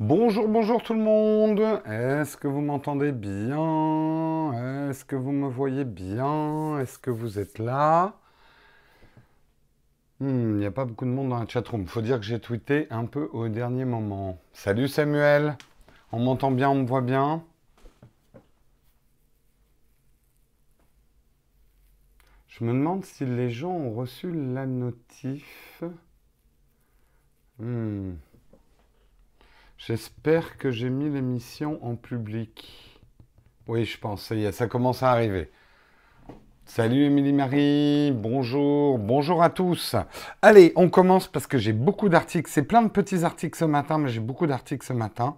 Bonjour, bonjour tout le monde. Est-ce que vous m'entendez bien? Est-ce que vous me voyez bien? Est-ce que vous êtes là? Hmm, Il n'y a pas beaucoup de monde dans la chatroom. Faut dire que j'ai tweeté un peu au dernier moment. Salut Samuel. On m'entend bien, on me voit bien? Je me demande si les gens ont reçu la notif. Hmm. J'espère que j'ai mis l'émission en public. Oui, je pense, ça y est, ça commence à arriver. Salut Émilie Marie, bonjour, bonjour à tous. Allez, on commence parce que j'ai beaucoup d'articles. C'est plein de petits articles ce matin, mais j'ai beaucoup d'articles ce matin.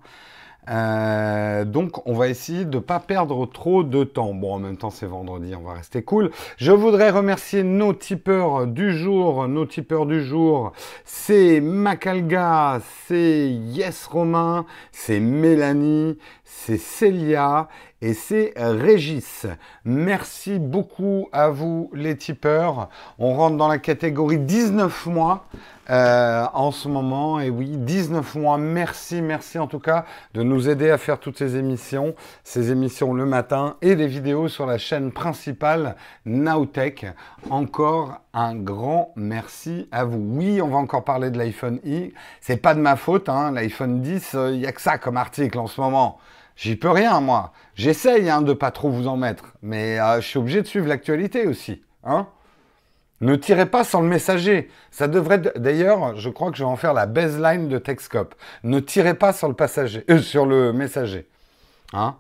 Euh, donc, on va essayer de ne pas perdre trop de temps. Bon, en même temps, c'est vendredi, on va rester cool. Je voudrais remercier nos tipeurs du jour. Nos tipeurs du jour, c'est Macalga, c'est Yes Romain, c'est Mélanie, c'est Célia et c'est Régis. Merci beaucoup à vous les tipeurs. On rentre dans la catégorie 19 mois euh, en ce moment. Et oui, 19 mois. Merci, merci en tout cas de nous aider à faire toutes ces émissions. Ces émissions le matin et les vidéos sur la chaîne principale Nowtech. Encore un grand merci à vous. Oui, on va encore parler de l'iPhone i. C'est pas de ma faute, hein. l'iPhone 10, il n'y a que ça comme article en ce moment. J'y peux rien, moi. J'essaye hein, de pas trop vous en mettre, mais euh, je suis obligé de suivre l'actualité aussi. Hein ne tirez pas sans le messager. Ça devrait d'ailleurs, je crois que je vais en faire la baseline de Texcop. Ne tirez pas sur le passager, euh, sur le messager. Hein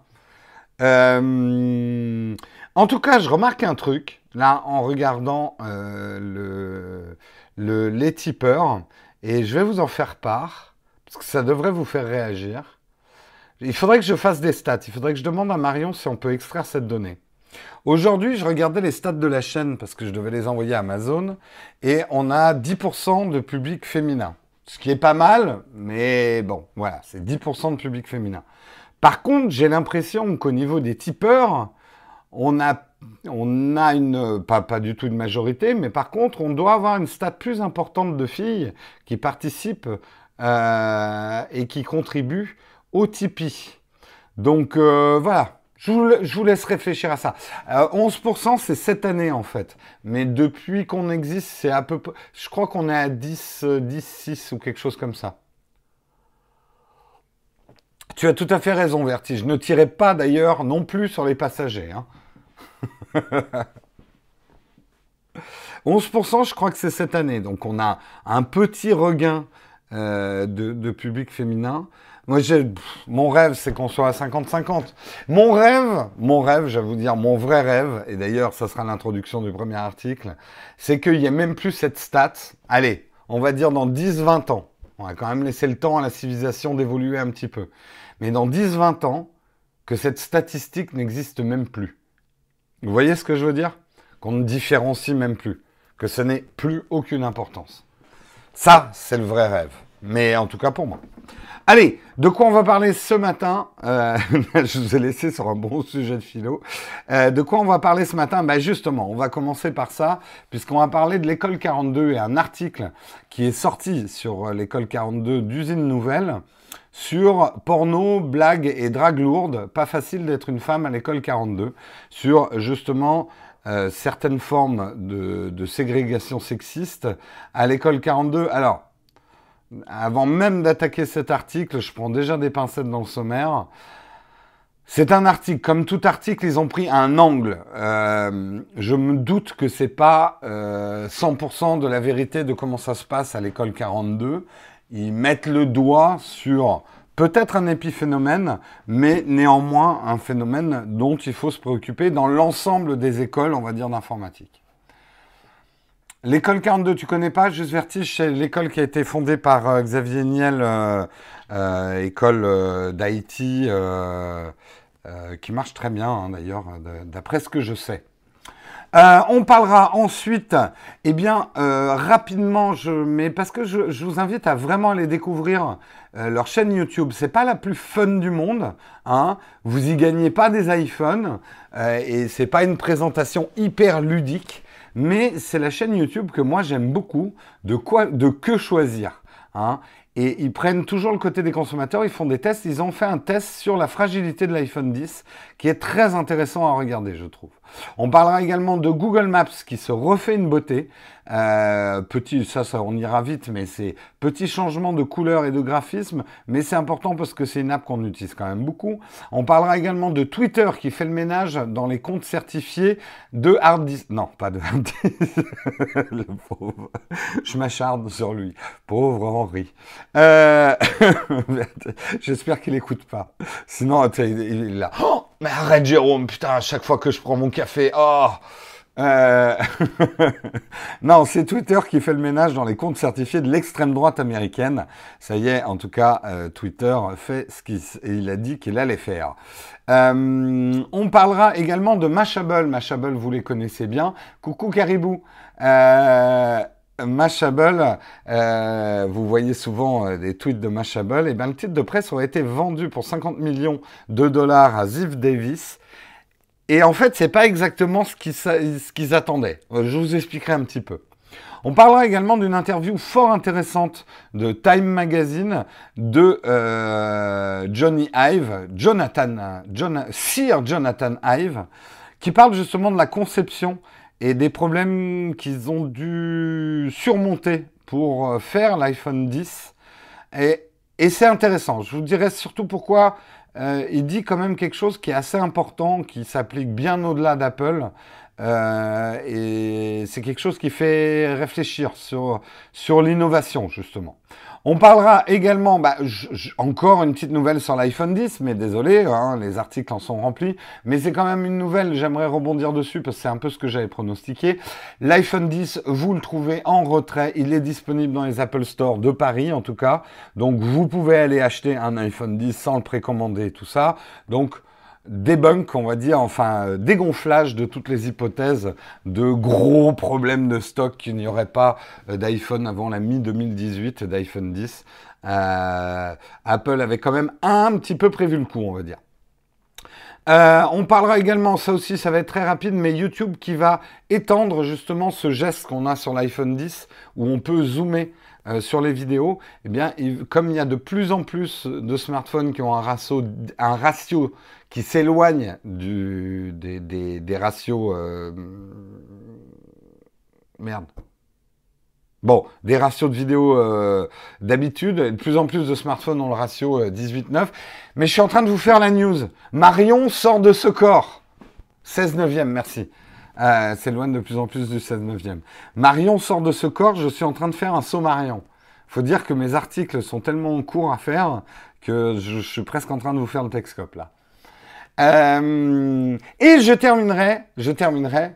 euh, en tout cas, je remarque un truc là en regardant le, le, les tipeurs et je vais vous en faire part parce que ça devrait vous faire réagir. Il faudrait que je fasse des stats. Il faudrait que je demande à Marion si on peut extraire cette donnée. Aujourd'hui, je regardais les stats de la chaîne parce que je devais les envoyer à Amazon et on a 10% de public féminin. Ce qui est pas mal, mais bon, voilà, c'est 10% de public féminin. Par contre, j'ai l'impression qu'au niveau des tipeurs, on a, une, pas, pas du tout une majorité, mais par contre, on doit avoir une stat plus importante de filles qui participent euh, et qui contribuent au Tipeee. Donc euh, voilà, je vous, laisse réfléchir à ça. 11%, euh, c'est cette année en fait. Mais depuis qu'on existe, c'est à peu près... Je crois qu'on est à 10, 10, 6 ou quelque chose comme ça. Tu as tout à fait raison, Vertige. Ne tirez pas d'ailleurs non plus sur les passagers. 11%, hein. je crois que c'est cette année. Donc on a un petit regain euh, de, public féminin. Moi, mon rêve, c'est qu'on soit à 50-50. Mon rêve, mon rêve, je vais vous dire, mon vrai rêve, et d'ailleurs, ça sera l'introduction du premier article, c'est qu'il n'y ait même plus cette stat. Allez, on va dire dans 10-20 ans. On va quand même laisser le temps à la civilisation d'évoluer un petit peu. Mais dans 10-20 ans, que cette statistique n'existe même plus. Vous voyez ce que je veux dire? Qu'on ne différencie même plus. Que ce n'est plus aucune importance. Ça, c'est le vrai rêve. Mais en tout cas pour moi. Allez, de quoi on va parler ce matin euh, Je vous ai laissé sur un bon sujet de philo. Euh, de quoi on va parler ce matin? Ben Justement, on va commencer par ça, puisqu'on va parler de l'école 42 et un article qui est sorti sur euh, l'école 42 d'usine nouvelle sur porno, blagues et drague lourde. Pas facile d'être une femme à l'école 42. Sur justement certaines formes de, de, ségrégation sexiste à l'école 42. Alors, avant même d'attaquer cet article, je prends déjà des pincettes dans le sommaire. C'est un article, comme tout article, ils ont pris un angle. Euh, je me doute que c'est pas euh, 100% de la vérité de comment ça se passe à l'école 42. Ils mettent le doigt sur peut-être un épiphénomène, mais néanmoins un phénomène dont il faut se préoccuper dans l'ensemble des écoles, on va dire, d'informatique. L'école 42, tu connais pas Juste Vertige, c'est l'école qui a été fondée par euh, Xavier Niel, euh, euh, école d'Haïti, qui marche très bien hein, d'ailleurs, d'après ce que je sais. On parlera ensuite, eh bien, rapidement, mais parce que je, je, vous invite à vraiment aller découvrir leur chaîne YouTube. C'est pas la plus fun du monde, hein. Vous y gagnez pas des iPhones et c'est pas une présentation hyper ludique, mais c'est la chaîne YouTube que moi j'aime beaucoup. De quoi, de que choisir, hein. Et ils prennent toujours le côté des consommateurs, ils font des tests. Ils ont fait un test sur la fragilité de l'iPhone 10 qui est très intéressant à regarder, je trouve. On parlera également de Google Maps qui se refait une beauté. Euh, petit, ça, ça, on ira vite, mais c'est petit changement de couleur et de graphisme, mais c'est important parce que c'est une app qu'on utilise quand même beaucoup. On parlera également de Twitter qui fait le ménage dans les comptes certifiés de hard Non, pas de hard le pauvre. Je m'acharne sur lui. Pauvre Henri. Euh... J'espère qu'il écoute pas. Sinon, il est là. Oh, mais arrête, Jérôme, putain, à chaque fois que je prends mon café, oh euh, non, c'est Twitter qui fait le ménage dans les comptes certifiés de l'extrême droite américaine. Ça y est, en tout cas, euh, Twitter fait ce qu'il a dit qu'il allait faire. Euh, on parlera également de Mashable. Mashable, vous les connaissez bien. Coucou Caribou. Mashable, vous voyez souvent des tweets de Mashable, et bien le titre de presse aurait été vendu pour 50 millions de dollars à Ziv Davis. Et en fait, c'est pas exactement ce qu'ils, attendaient. Je vous expliquerai un petit peu. On parlera également d'une interview fort intéressante de Time Magazine de euh, Johnny Ive, Jonathan, Sir Jonathan Ive, qui parle justement de la conception et des problèmes qu'ils ont dû surmonter pour euh, faire l'iPhone 10. Et, c'est intéressant. Je vous dirai surtout pourquoi euh, il dit quand même quelque chose qui est assez important, qui s'applique bien au-delà d'Apple. Euh, et c'est quelque chose qui fait réfléchir sur l'innovation, justement. On parlera également, bah, encore une petite nouvelle sur l'iPhone 10, mais désolé, hein, les articles en sont remplis, mais c'est quand même une nouvelle, j'aimerais rebondir dessus parce que c'est un peu ce que j'avais pronostiqué. L'iPhone 10, vous le trouvez en retrait, il est disponible dans les Apple Store de Paris en tout cas, donc vous pouvez aller acheter un iPhone 10 sans le précommander, tout ça. Donc débunk, on va dire, enfin euh, dégonflage de toutes les hypothèses de gros problèmes de stock qu'il n'y aurait pas euh, d'iPhone avant la mi-2018, d'iPhone 10. Euh, Apple avait quand même un petit peu prévu le coup, on va dire. on parlera également, ça aussi, ça va être très rapide, mais YouTube qui va étendre justement ce geste qu'on a sur l'iPhone 10 où on peut zoomer sur les vidéos, eh bien, comme il y a de plus en plus de smartphones qui ont un ratio, un ratio qui s'éloigne des, des, des, ratios... Euh, merde. Bon, des ratios de vidéo euh, d'habitude. De plus en plus de smartphones ont le ratio 18-9. Euh, Mais je suis en train de vous faire la news. Marion sort de ce corps. 16 neuvième, merci. Euh, s'éloigne de plus en plus du 16 neuvième. Marion sort de ce corps, je suis en train de faire un saut Marion. faut dire que mes articles sont tellement courts à faire que je, je suis presque en train de vous faire le Texcope là. Euh, et je terminerai, je terminerai.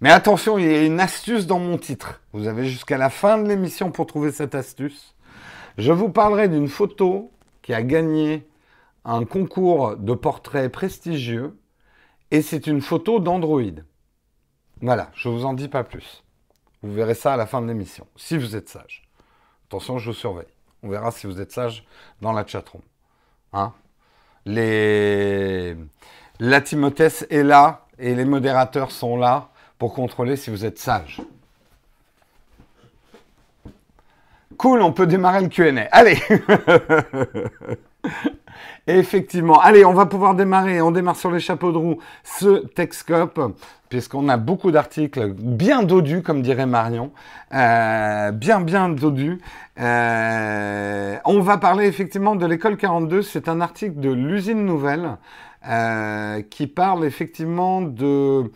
Mais attention, il y a une astuce dans mon titre. Vous avez jusqu'à la fin de l'émission pour trouver cette astuce. Je vous parlerai d'une photo qui a gagné un concours de portraits prestigieux. Et c'est une photo d'Android. Voilà, je ne vous en dis pas plus. Vous verrez ça à la fin de l'émission, si vous êtes sage. Attention, je vous surveille. On verra si vous êtes sage dans la chatroom. Hein? La Timothée est là et les modérateurs sont là pour contrôler si vous êtes sage. Cool, on peut démarrer le Q&A. Allez Effectivement. Allez, on va pouvoir démarrer. On démarre sur les chapeaux de roue ce Texcope, puisqu'on a beaucoup d'articles bien dodus, comme dirait Marion. Euh, bien, bien dodus. Euh, on va parler effectivement de l'école 42. C'est un article de l'usine nouvelle euh, qui parle effectivement de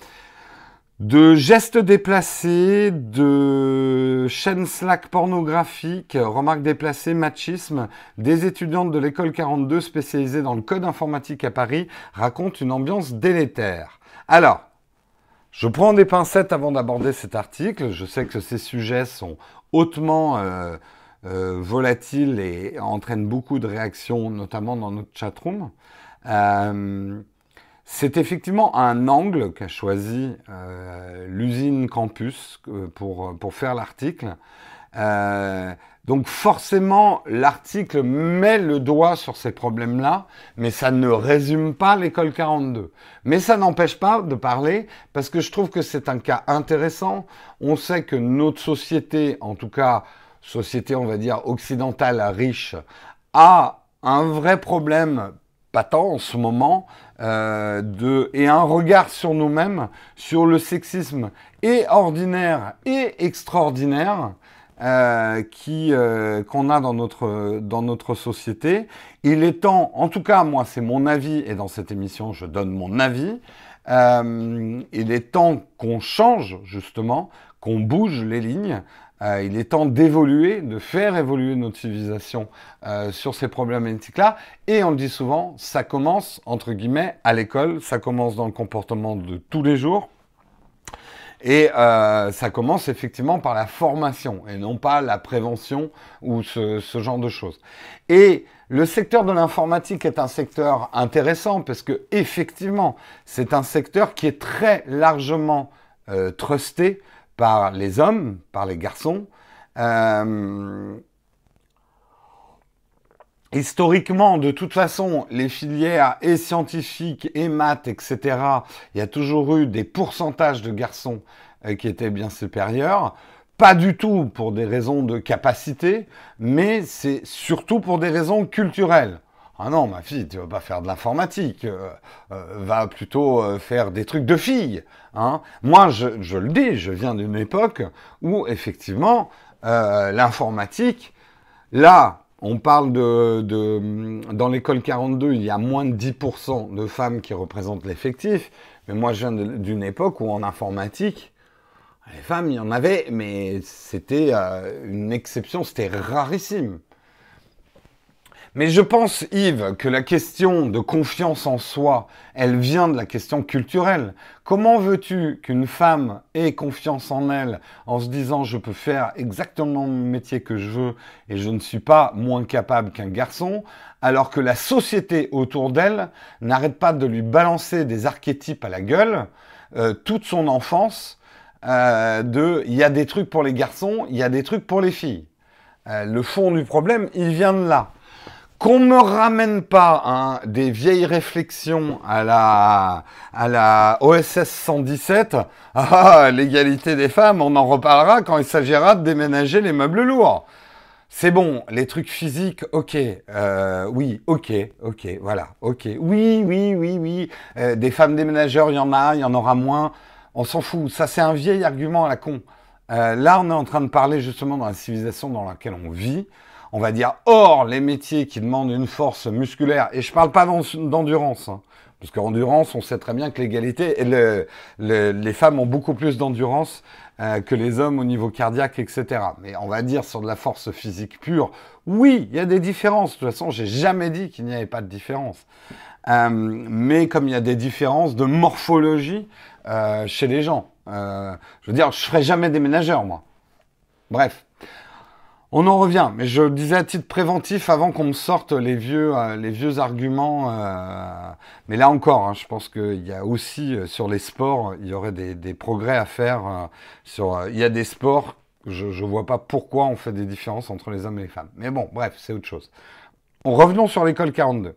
de gestes déplacés, de chaînes Slack pornographiques, remarques déplacées, machisme, des étudiantes de l'école 42 spécialisées dans le code informatique à Paris racontent une ambiance délétère. Alors, je prends des pincettes avant d'aborder cet article. Je sais que ces sujets sont hautement euh, euh, volatiles et entraînent beaucoup de réactions, notamment dans notre chatroom. Euh, c'est effectivement un angle qu'a choisi euh, l'usine Campus euh, pour, pour faire l'article. Euh, donc forcément, l'article met le doigt sur ces problèmes-là, mais ça ne résume pas l'école 42. Mais ça n'empêche pas de parler, parce que je trouve que c'est un cas intéressant. On sait que notre société, en tout cas société, on va dire, occidentale riche, a un vrai problème patent en ce moment euh, de, et un regard sur nous-mêmes, sur le sexisme et ordinaire et extraordinaire euh, qui euh, qu'on a dans notre dans notre société. Il est temps, en tout cas moi c'est mon avis et dans cette émission je donne mon avis. Il est temps qu'on change justement, qu'on bouge les lignes. Euh, il est temps d'évoluer, de faire évoluer notre civilisation euh, sur ces problématiques-là. Et on le dit souvent, ça commence, entre guillemets, à l'école, ça commence dans le comportement de tous les jours. Et euh, ça commence effectivement par la formation et non pas la prévention ou ce, ce genre de choses. Et le secteur de l'informatique est un secteur intéressant parce que effectivement, c'est un secteur qui est très largement euh, trusté par les hommes, par les garçons. Euh, historiquement, de toute façon, les filières et scientifiques et maths, etc., il y a toujours eu des pourcentages de garçons euh, qui étaient bien supérieurs. Pas du tout pour des raisons de capacité, mais c'est surtout pour des raisons culturelles. Ah non, ma fille, tu vas pas faire de l'informatique, euh, euh, va plutôt euh, faire des trucs de fille. Hein. Moi, je, je, le dis, je viens d'une époque où effectivement l'informatique, là, on parle de, de dans l'école 42, il y a moins de 10% de femmes qui représentent l'effectif, mais moi, je viens d'une époque où en informatique, les femmes, il y en avait, mais c'était euh, une exception, c'était rarissime. Mais je pense, Yves, que la question de confiance en soi, elle vient de la question culturelle. Comment veux-tu qu'une femme ait confiance en elle en se disant je peux faire exactement le métier que je veux et je ne suis pas moins capable qu'un garçon, alors que la société autour d'elle n'arrête pas de lui balancer des archétypes à la gueule euh, toute son enfance euh, de il y a des trucs pour les garçons, il y a des trucs pour les filles. Euh, le fond du problème, il vient de là. Qu'on me ramène pas hein, des vieilles réflexions à la, à la OSS 117, ah, l'égalité des femmes, on en reparlera quand il s'agira de déménager les meubles lourds. C'est bon, les trucs physiques, ok, euh, oui, ok, ok, voilà, ok, oui, oui, oui, oui, euh, des femmes déménageurs, il y en a, il y en aura moins. On s'en fout. Ça, c'est un vieil argument à la con. Euh, là, on est en train de parler justement dans la civilisation dans laquelle on vit. On va dire hors les métiers qui demandent une force musculaire. Et je parle pas d'endurance. Hein, parce qu'endurance, on sait très bien que l'égalité, le, les femmes ont beaucoup plus d'endurance euh, que les hommes au niveau cardiaque, etc. Mais on va dire sur de la force physique pure, oui, il y a des différences. De toute façon, j'ai jamais dit qu'il n'y avait pas de différence. Euh, mais comme il y a des différences de morphologie, euh, chez les gens. Je veux dire, je ferai jamais déménageur, moi. Bref. On en revient, mais je disais à titre préventif avant qu'on me sorte les vieux, euh, arguments. Euh, mais là encore, hein, je pense qu'il y a aussi euh, sur les sports, il y aurait des, progrès à faire. Il y a des sports, je ne vois pas pourquoi on fait des différences entre les hommes et les femmes. Mais bon, bref, c'est autre chose. revenons sur l'école 42.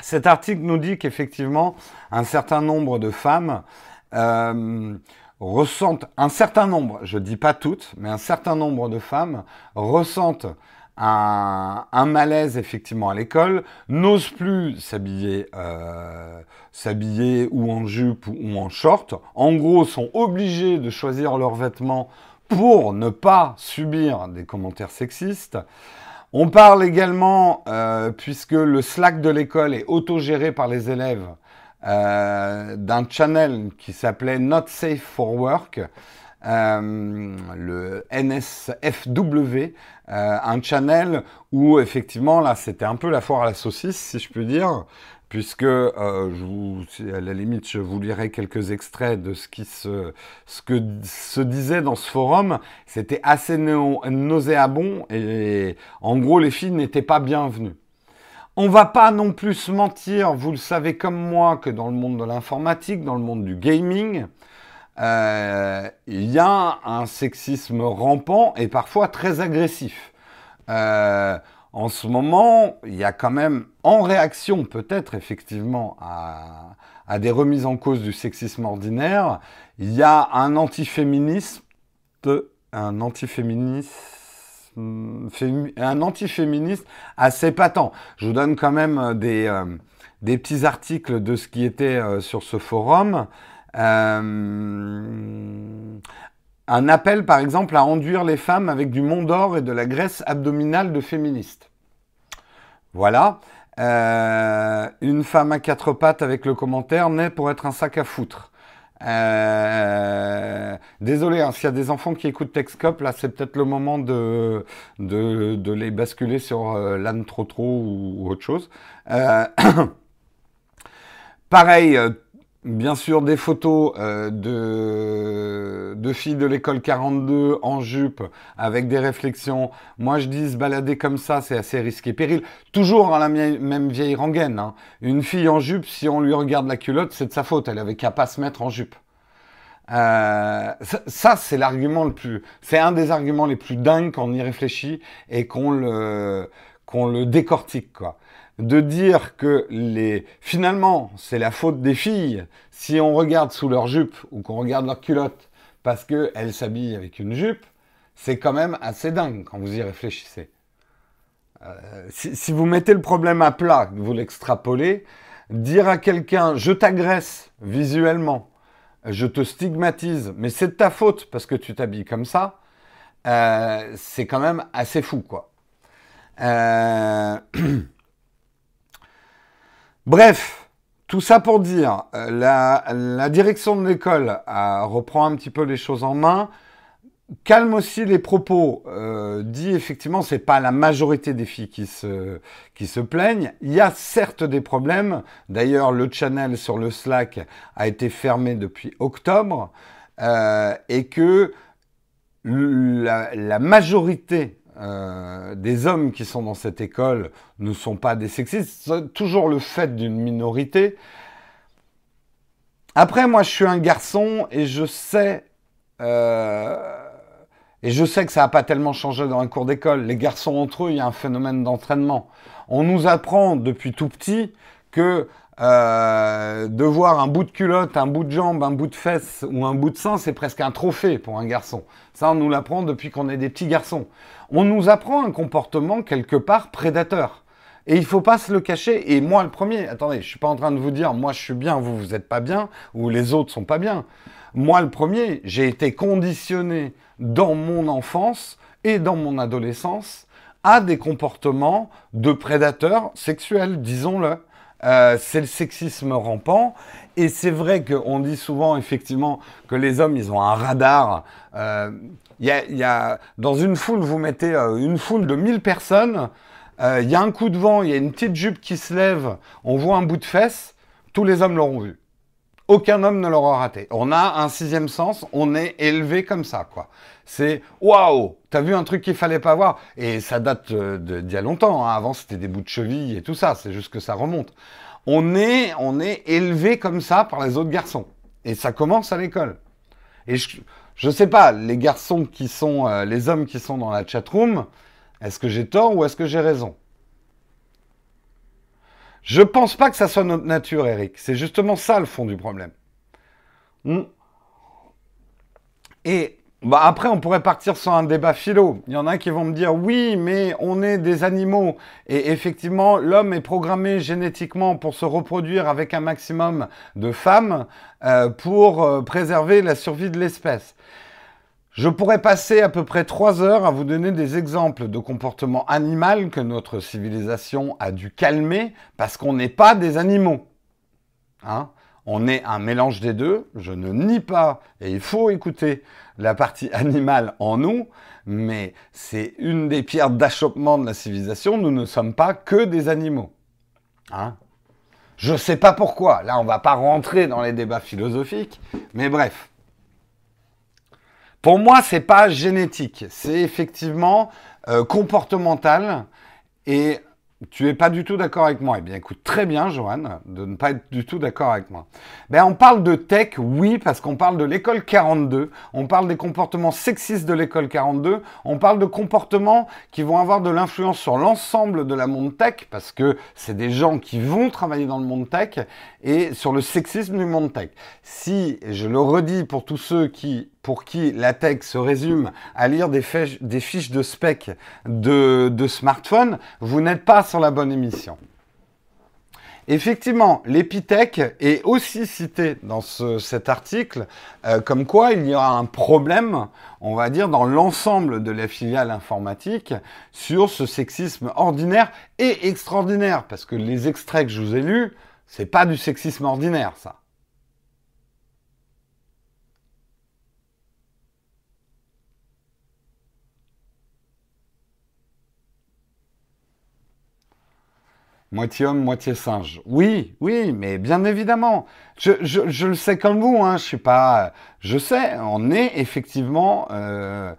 Cet article nous dit qu'effectivement, un certain nombre de femmes ressentent, un certain nombre, je dis pas toutes, mais un certain nombre de femmes ressentent un, un malaise effectivement à l'école, n'osent plus s'habiller, euh, s'habiller ou en jupe ou en short. En gros, sont obligées de choisir leurs vêtements pour ne pas subir des commentaires sexistes. On parle également, euh, puisque le Slack de l'école est autogéré par les élèves, euh, d'un channel qui s'appelait Not Safe for Work, euh, le NSFW, euh, un channel où effectivement là c'était un peu la foire à la saucisse si je peux dire, puisque euh, je vous, à la limite, je vous lirai quelques extraits de ce qui se, ce que se disait dans ce forum. C'était assez nauséabond et en gros, les filles n'étaient pas bienvenues. On va pas non plus se mentir, vous le savez comme moi, que dans le monde de l'informatique, dans le monde du gaming, euh, il y a un sexisme rampant et parfois très agressif. Euh, en ce moment, il y a quand même, en réaction peut-être effectivement à, des remises en cause du sexisme ordinaire, il y a un antiféminisme un un antiféministe assez patent. Je vous donne quand même euh, des, euh, des petits articles de ce qui était euh, sur ce forum. un appel, par exemple, à enduire les femmes avec du mont d'or et de la graisse abdominale de féministes. Voilà. une femme à quatre pattes avec le commentaire naît pour être un sac à foutre. Euh, désolé, hein, s'il y a des enfants qui écoutent Texcop, là, c'est peut-être le moment de, de, les basculer sur euh, l'âne trop trop ou, autre chose. Euh, pareil, bien sûr, des photos de, de filles de l'école 42 en jupe avec des réflexions. Moi, je dis se balader comme ça, c'est assez risqué. Péril, toujours dans la même vieille rengaine. Hein. Une fille en jupe, si on lui regarde la culotte, c'est de sa faute. Elle avait qu'à pas se mettre en jupe. Euh, ça, c'est l'argument le plus, c'est un des arguments les plus dingues quand on y réfléchit et qu'on le, qu'on le décortique, quoi. De dire que les, finalement, c'est la faute des filles si on regarde sous leur jupe ou qu'on regarde leur culotte parce qu'elles s'habillent avec une jupe, c'est quand même assez dingue quand vous y réfléchissez. Euh, si, vous mettez le problème à plat, vous l'extrapolez, dire à quelqu'un je t'agresse visuellement je te stigmatise, mais c'est de ta faute parce que tu t'habilles comme ça, euh, c'est quand même assez fou, quoi. Euh, Bref, tout ça pour dire, euh, la, direction de l'école reprend un petit peu les choses en main calme aussi les propos. Euh, dit effectivement, c'est pas la majorité des filles qui se, qui se plaignent. Il y a certes des problèmes. D'ailleurs, le channel sur le Slack a été fermé depuis octobre euh, et que la, majorité euh, des hommes qui sont dans cette école ne sont pas des sexistes. C'est toujours le fait d'une minorité. Après, moi, je suis un garçon et je sais euh, et je sais que ça n'a pas tellement changé dans un cours d'école. Les garçons entre eux, il y a un phénomène d'entraînement. On nous apprend depuis tout petit que euh, de voir un bout de culotte, un bout de jambe, un bout de fesse ou un bout de sein, c'est presque un trophée pour un garçon. Ça, on nous l'apprend depuis qu'on est des petits garçons. On nous apprend un comportement quelque part prédateur. Et il faut pas se le cacher. Et moi, le premier, attendez, je suis pas en train de vous dire, moi, je suis bien, vous, vous êtes pas bien, ou les autres sont pas bien. Moi, le premier, j'ai été conditionné dans mon enfance et dans mon adolescence à des comportements de prédateurs sexuels, disons-le. Euh, c'est le sexisme rampant. Et c'est vrai qu'on dit souvent, effectivement, que les hommes, ils ont un radar. Euh, y a, dans une foule, vous mettez euh, une foule de 1000 personnes, euh, il y a un coup de vent, il y a une petite jupe qui se lève, on voit un bout de fesse, tous les hommes l'auront vu. Aucun homme ne l'aura raté. On a un sixième sens, on est élevé comme ça, quoi. C'est waouh, t'as vu un truc qu'il fallait pas voir? Et ça date euh, d'il y a longtemps. Hein. Avant, c'était des bouts de cheville et tout ça. C'est juste que ça remonte. On est, on est élevé comme ça par les autres garçons. Et ça commence à l'école. Et je, je sais pas, les garçons qui sont, euh, les hommes qui sont dans la chatroom, est-ce que j'ai tort ou est-ce que j'ai raison? Je pense pas que ça soit notre nature, Eric. C'est justement ça le fond du problème. Hmm. Et bah après, on pourrait partir sur un débat philo. Il y en a qui vont me dire oui, mais on est des animaux. Et effectivement, l'homme est programmé génétiquement pour se reproduire avec un maximum de femmes euh, pour euh, préserver la survie de l'espèce. Je pourrais passer à peu près trois heures à vous donner des exemples de comportements animaux que notre civilisation a dû calmer parce qu'on n'est pas des animaux. Hein on est un mélange des deux, je ne nie pas, et il faut écouter la partie animale en nous, mais c'est une des pierres d'achoppement de la civilisation, nous ne sommes pas que des animaux. Hein je ne sais pas pourquoi, là on ne va pas rentrer dans les débats philosophiques, mais bref. Pour moi, c'est pas génétique, c'est effectivement euh, comportemental. Et tu es pas du tout d'accord avec moi. Eh bien, écoute, très bien, Johan, de ne pas être du tout d'accord avec moi. Ben, on parle de tech, oui, parce qu'on parle de l'école 42. On parle des comportements sexistes de l'école 42. On parle de comportements qui vont avoir de l'influence sur l'ensemble de la monde tech, parce que c'est des gens qui vont travailler dans le monde tech et sur le sexisme du monde tech. Si, je le redis pour tous ceux qui pour qui la tech se résume à lire des, fiches, de spec de, de smartphone, vous n'êtes pas sur la bonne émission. Effectivement, l'Epitech est aussi cité dans cet article, euh, comme quoi il y aura un problème, on va dire, dans l'ensemble de la filiale informatique sur ce sexisme ordinaire et extraordinaire, parce que les extraits que je vous ai lus, c'est pas du sexisme ordinaire, ça. Moitié homme, moitié singe. Oui, oui, mais bien évidemment. Je, le sais comme vous, hein, je suis pas. Je sais, on est effectivement euh,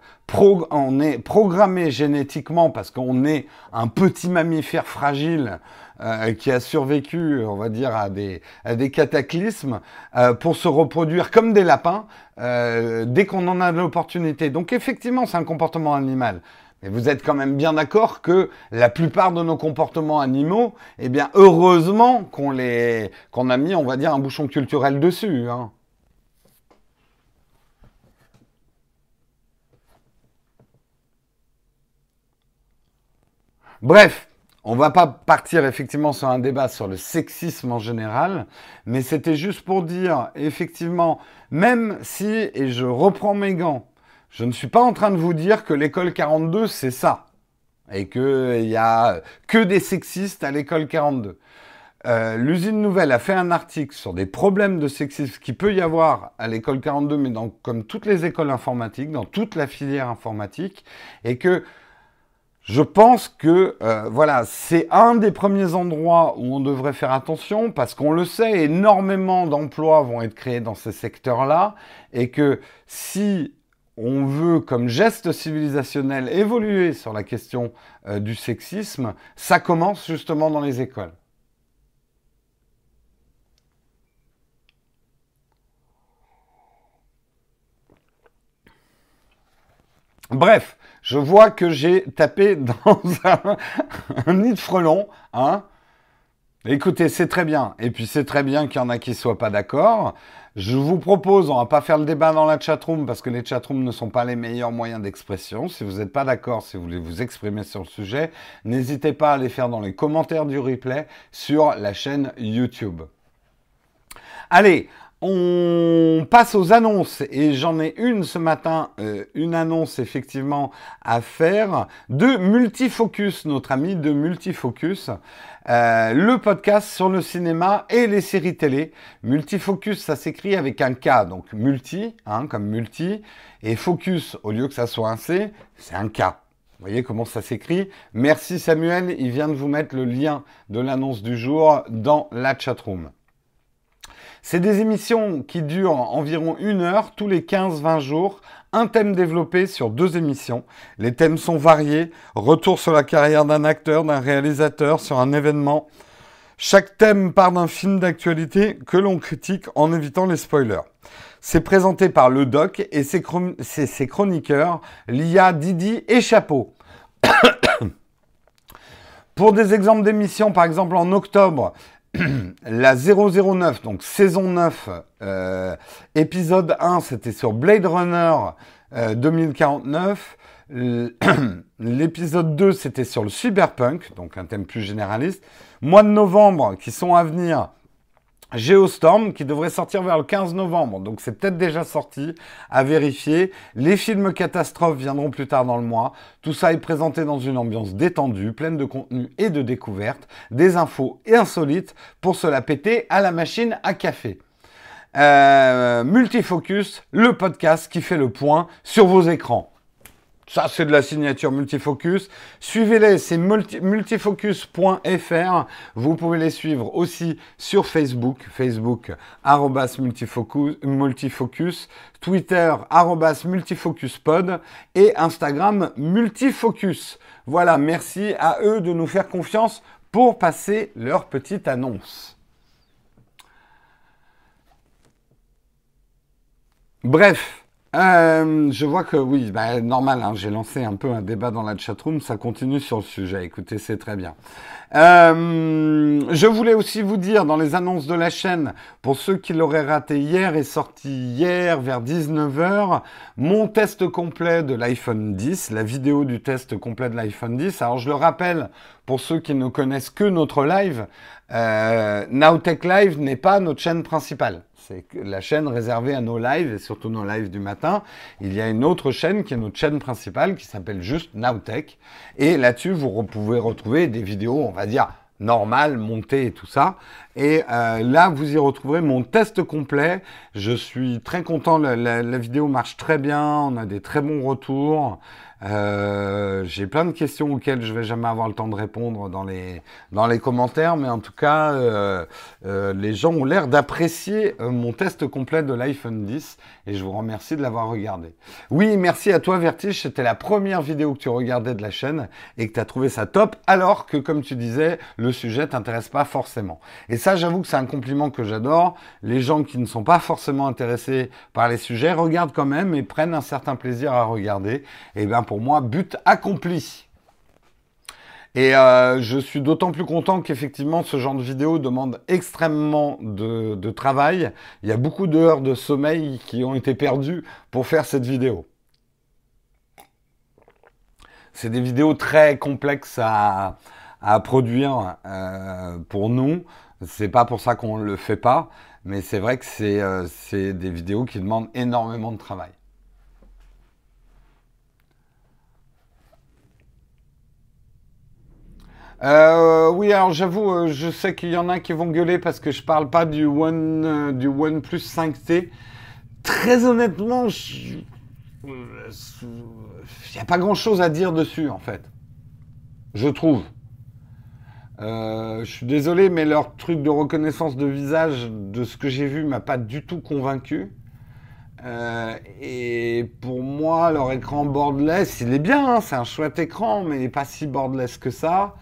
on est programmé génétiquement parce qu'on est un petit mammifère fragile euh, qui a survécu, on va dire, à des, à cataclysmes euh, pour se reproduire comme des lapins dès qu'on en a l'opportunité. Donc effectivement, c'est un comportement animal. Mais vous êtes quand même bien d'accord que la plupart de nos comportements animaux, eh bien, heureusement qu'on les, a mis, on va dire, un bouchon culturel dessus. Hein. Bref, on va pas partir effectivement sur un débat sur le sexisme en général, mais c'était juste pour dire, effectivement, même si, et je reprends mes gants, je ne suis pas en train de vous dire que l'école 42, c'est ça. Et qu'il n'y a que des sexistes à l'école 42. Euh, L'usine nouvelle a fait un article sur des problèmes de sexisme qu'il peut y avoir à l'école 42, mais dans, comme toutes les écoles informatiques, dans toute la filière informatique, et que je pense que euh, voilà, c'est un des premiers endroits où on devrait faire attention parce qu'on le sait, énormément d'emplois vont être créés dans ces secteurs-là, et que si on veut, comme geste civilisationnel, évoluer sur la question euh, du sexisme, ça commence justement dans les écoles. Bref, je vois que j'ai tapé dans un, nid de frelon, hein. Écoutez, c'est très bien. Et puis c'est très bien qu'il y en a qui ne soient pas d'accord. Je vous propose, on va pas faire le débat dans la chatroom parce que les chatrooms ne sont pas les meilleurs moyens d'expression. Si vous n'êtes pas d'accord, si vous voulez vous exprimer sur le sujet, n'hésitez pas à les faire dans les commentaires du replay sur la chaîne YouTube. Allez, on passe aux annonces et j'en ai une ce matin, euh, une annonce effectivement à faire de Multifocus, notre ami de Multifocus, euh, le podcast sur le cinéma et les séries télé. Multifocus, ça s'écrit avec un K, donc multi, hein, comme multi, et focus, au lieu que ça soit un C, c'est un K. Vous voyez comment ça s'écrit Merci Samuel, il vient de vous mettre le lien de l'annonce du jour dans la chatroom. C'est des émissions qui durent environ une heure tous les 15-20 jours, un thème développé sur deux émissions. Les thèmes sont variés, retour sur la carrière d'un acteur, d'un réalisateur, sur un événement. Chaque thème part d'un film d'actualité que l'on critique en évitant les spoilers. C'est présenté par le doc et ses, ses chroniqueurs, Lia, Didi et Chapeau. Pour des exemples d'émissions, par exemple en octobre, la 009, donc saison 9, euh, épisode 1, c'était sur Blade Runner 2049. Euh, l'épisode 2, c'était sur le cyberpunk, donc un thème plus généraliste. Mois de novembre qui sont à venir, Geostorm qui devrait sortir vers le 15 novembre, donc c'est peut-être déjà sorti, à vérifier. Les films catastrophes viendront plus tard dans le mois. Tout ça est présenté dans une ambiance détendue, pleine de contenu et de découvertes, des infos et insolites pour se la péter à la machine à café. Euh, Multifocus, le podcast qui fait le point sur vos écrans. Ça, c'est de la signature multifocus. Suivez-les, c'est multifocus.fr. Vous pouvez les suivre aussi sur Facebook, Facebook, multifocus, multifocus, Twitter, multifocuspod et Instagram, multifocus. Voilà, merci à eux de nous faire confiance pour passer leur petite annonce. Bref, Euh, je vois que oui, bah, normal, hein, j'ai lancé un peu un débat dans la chatroom, ça continue sur le sujet, écoutez, c'est très bien. Euh, je voulais aussi vous dire dans les annonces de la chaîne, pour ceux qui l'auraient raté hier, est sorti hier vers 19h, mon test complet de l'iPhone 10, la vidéo du test complet de l'iPhone 10. Alors je le rappelle, pour ceux qui ne connaissent que notre live, euh, Nowtech Live n'est pas notre chaîne principale. C'est la chaîne réservée à nos lives et surtout nos lives du matin. Il y a une autre chaîne qui est notre chaîne principale qui s'appelle juste Nowtech. Et là-dessus, vous pouvez retrouver des vidéos, on va dire, normales, montées et tout ça. Et euh, là, vous y retrouverez mon test complet. Je suis très content, la, vidéo marche très bien, on a des très bons retours. Euh, j'ai plein de questions auxquelles je vais jamais avoir le temps de répondre dans les, dans les commentaires, mais en tout cas, euh, euh, les gens ont l'air d'apprécier mon test complet de l'iPhone 10 et je vous remercie de l'avoir regardé. Oui, merci à toi Vertige, c'était la première vidéo que tu regardais de la chaîne et que tu as trouvé ça top, alors que comme tu disais, le sujet t'intéresse pas forcément. Et ça, j'avoue que c'est un compliment que j'adore. Les gens qui ne sont pas forcément intéressés par les sujets regardent quand même et prennent un certain plaisir à regarder. Et bien pour moi, but accompli. Et euh, je suis d'autant plus content qu'effectivement ce genre de vidéo demande extrêmement de, travail. Il y a beaucoup d'heures de sommeil qui ont été perdues pour faire cette vidéo. C'est des vidéos très complexes à, produire euh, pour nous. C'est pas pour ça qu'on ne le fait pas, mais c'est vrai que euh, c'est des vidéos qui demandent énormément de travail. Euh, oui, alors j'avoue, euh, je sais qu'il y en a qui vont gueuler parce que je parle pas du One, euh, du OnePlus 5T. Très honnêtement, il n'y a pas grand-chose à dire dessus en fait. Je trouve. je suis désolé, mais leur truc de reconnaissance de visage, de ce que j'ai vu, m'a pas du tout convaincu. et pour moi, leur écran borderless, il est bien, hein, c'est un chouette écran, mais il n'est pas si borderless que ça.